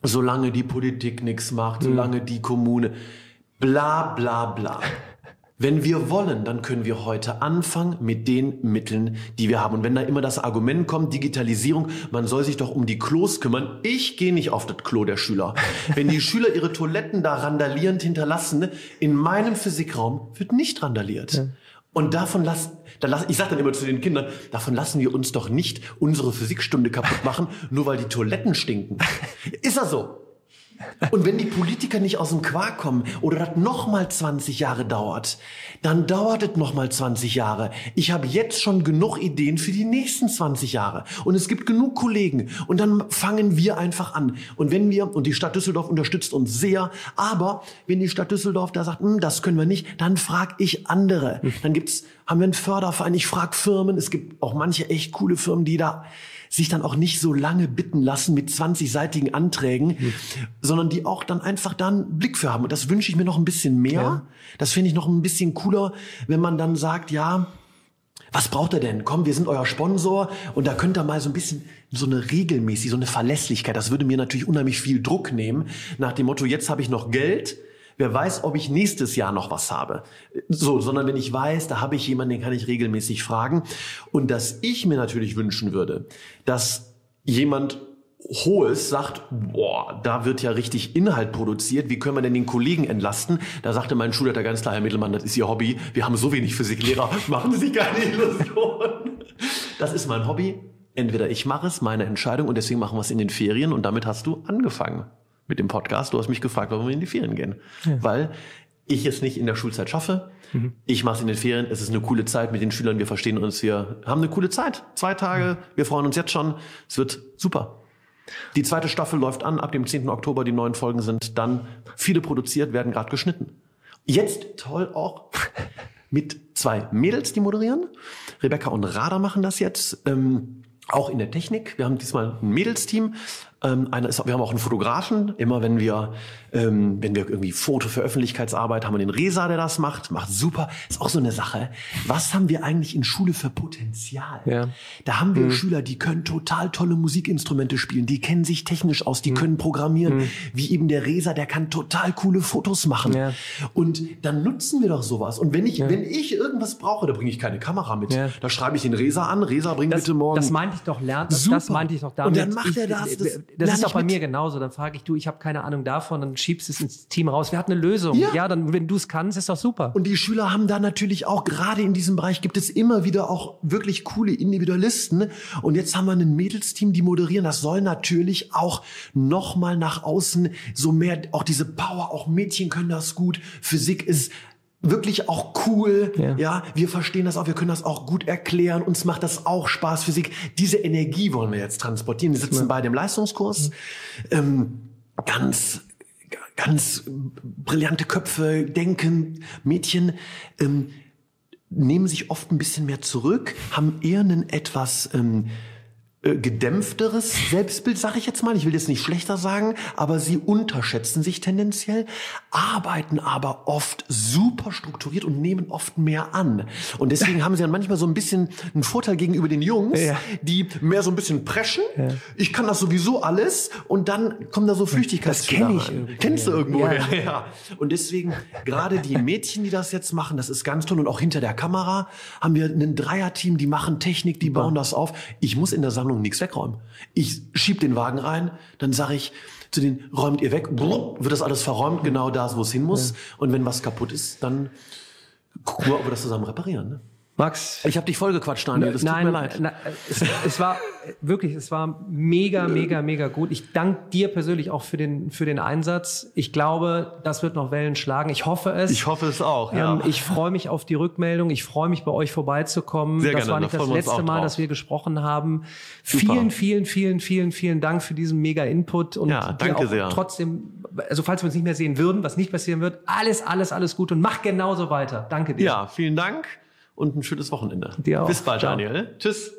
solange die Politik nichts macht, mhm. solange die Kommune, bla bla bla. Wenn wir wollen, dann können wir heute anfangen mit den Mitteln, die wir haben. Und wenn da immer das Argument kommt, Digitalisierung, man soll sich doch um die Klos kümmern. Ich gehe nicht auf das Klo der Schüler. Wenn die Schüler ihre Toiletten da randalierend hinterlassen, in meinem Physikraum wird nicht randaliert. Ja. Und davon lassen, da lass, ich sage dann immer zu den Kindern, davon lassen wir uns doch nicht unsere Physikstunde kaputt machen, nur weil die Toiletten stinken. Ist er so? Und wenn die Politiker nicht aus dem Quark kommen oder das nochmal 20 Jahre dauert, dann dauert es nochmal 20 Jahre. Ich habe jetzt schon genug Ideen für die nächsten 20 Jahre. Und es gibt genug Kollegen. Und dann fangen wir einfach an. Und wenn wir, und die Stadt Düsseldorf unterstützt uns sehr, aber wenn die Stadt Düsseldorf da sagt, hm, das können wir nicht, dann frage ich andere. Dann gibt's, haben wir einen Förderverein, ich frage Firmen. Es gibt auch manche echt coole Firmen, die da sich dann auch nicht so lange bitten lassen mit 20-seitigen Anträgen, mhm. sondern die auch dann einfach da einen Blick für haben. Und das wünsche ich mir noch ein bisschen mehr. Ja. Das finde ich noch ein bisschen cooler, wenn man dann sagt, ja, was braucht er denn? Komm, wir sind euer Sponsor und da könnt ihr mal so ein bisschen so eine regelmäßig, so eine Verlässlichkeit. Das würde mir natürlich unheimlich viel Druck nehmen. Nach dem Motto, jetzt habe ich noch Geld, Wer weiß, ob ich nächstes Jahr noch was habe. So, sondern wenn ich weiß, da habe ich jemanden, den kann ich regelmäßig fragen. Und dass ich mir natürlich wünschen würde, dass jemand Hohes sagt, boah, da wird ja richtig Inhalt produziert, wie können wir denn den Kollegen entlasten? Da sagte mein Schulleiter ganz klar, Herr Mittelmann, das ist Ihr Hobby, wir haben so wenig Physiklehrer, machen Sie sich keine Illusionen. Das ist mein Hobby, entweder ich mache es, meine Entscheidung und deswegen machen wir es in den Ferien und damit hast du angefangen mit dem Podcast. Du hast mich gefragt, warum wir in die Ferien gehen. Ja. Weil ich es nicht in der Schulzeit schaffe. Mhm. Ich mache es in den Ferien. Es ist eine coole Zeit mit den Schülern. Wir verstehen uns. Wir haben eine coole Zeit. Zwei Tage. Wir freuen uns jetzt schon. Es wird super. Die zweite Staffel läuft an. Ab dem 10. Oktober. Die neuen Folgen sind dann viele produziert, werden gerade geschnitten. Jetzt toll auch mit zwei Mädels, die moderieren. Rebecca und Rada machen das jetzt. Ähm, auch in der Technik. Wir haben diesmal ein Mädelsteam. Ähm, einer ist, wir haben auch einen Fotografen. Immer wenn wir, ähm, wenn wir irgendwie Foto für Öffentlichkeitsarbeit haben, wir den Resa, der das macht, macht super. Ist auch so eine Sache. Was haben wir eigentlich in Schule für Potenzial? Ja. Da haben wir mhm. Schüler, die können total tolle Musikinstrumente spielen, die kennen sich technisch aus, die mhm. können programmieren. Mhm. Wie eben der Resa, der kann total coole Fotos machen. Ja. Und dann nutzen wir doch sowas. Und wenn ich, ja. wenn ich irgendwas brauche, da bringe ich keine Kamera mit. Ja. Da schreibe ich den Resa an. Resa, bring das, bitte morgen. Das meinte ich doch lernen. Das, das meinte ich doch damit. Und dann macht er das. das das ist doch bei mir genauso. Dann frage ich, du, ich habe keine Ahnung davon, dann schiebst es ins Team raus. Wer hat eine Lösung? Ja, ja dann, wenn du es kannst, ist doch super. Und die Schüler haben da natürlich auch, gerade in diesem Bereich gibt es immer wieder auch wirklich coole Individualisten. Und jetzt haben wir ein Mädelsteam, die moderieren. Das soll natürlich auch nochmal nach außen so mehr, auch diese Power, auch Mädchen können das gut. Physik ist wirklich auch cool. Ja. ja, wir verstehen das auch, wir können das auch gut erklären. Uns macht das auch Spaß, Physik. Diese Energie wollen wir jetzt transportieren. Wir sitzen ja. bei dem Leistungskurs. Ähm, ganz ganz brillante Köpfe, denken, Mädchen ähm, nehmen sich oft ein bisschen mehr zurück, haben eher einen etwas ähm, äh, gedämpfteres Selbstbild, sage ich jetzt mal. Ich will jetzt nicht schlechter sagen, aber sie unterschätzen sich tendenziell, arbeiten aber oft super strukturiert und nehmen oft mehr an. Und deswegen haben sie dann manchmal so ein bisschen einen Vorteil gegenüber den Jungs, ja. die mehr so ein bisschen preschen. Ja. Ich kann das sowieso alles und dann kommen da so Flüchtigkeitszüge. Das kenne ich. Kennst du irgendwo? Ja. ja. Und deswegen gerade die Mädchen, die das jetzt machen, das ist ganz toll. Und auch hinter der Kamera haben wir ein Dreierteam, die machen Technik, die bauen das auf. Ich muss in der Sammlung Sammlung nichts wegräumen. Ich schieb den Wagen rein, dann sage ich zu denen, räumt ihr weg, wird das alles verräumt, genau da, wo es hin muss. Ja. Und wenn was kaputt ist, dann gucken wir, ob wir das zusammen reparieren. Ne? Max. Ich habe dich vollgequatscht, Daniel. Das nein, tut mir leid. Na, es, es, war wirklich, es war mega, mega, mega gut. Ich danke dir persönlich auch für den, für den Einsatz. Ich glaube, das wird noch Wellen schlagen. Ich hoffe es. Ich hoffe es auch, ja. Ähm, ich freue mich auf die Rückmeldung. Ich freue mich, bei euch vorbeizukommen. Sehr das gerne, war nicht das letzte Mal, dass wir gesprochen haben. Super. Vielen, vielen, vielen, vielen, vielen Dank für diesen mega Input. Und ja, danke sehr. Trotzdem, also falls wir uns nicht mehr sehen würden, was nicht passieren wird, alles, alles, alles gut und mach genauso weiter. Danke dir. Ja, vielen Dank und ein schönes Wochenende. Dir auch. Bis bald, Ciao. Daniel. Tschüss.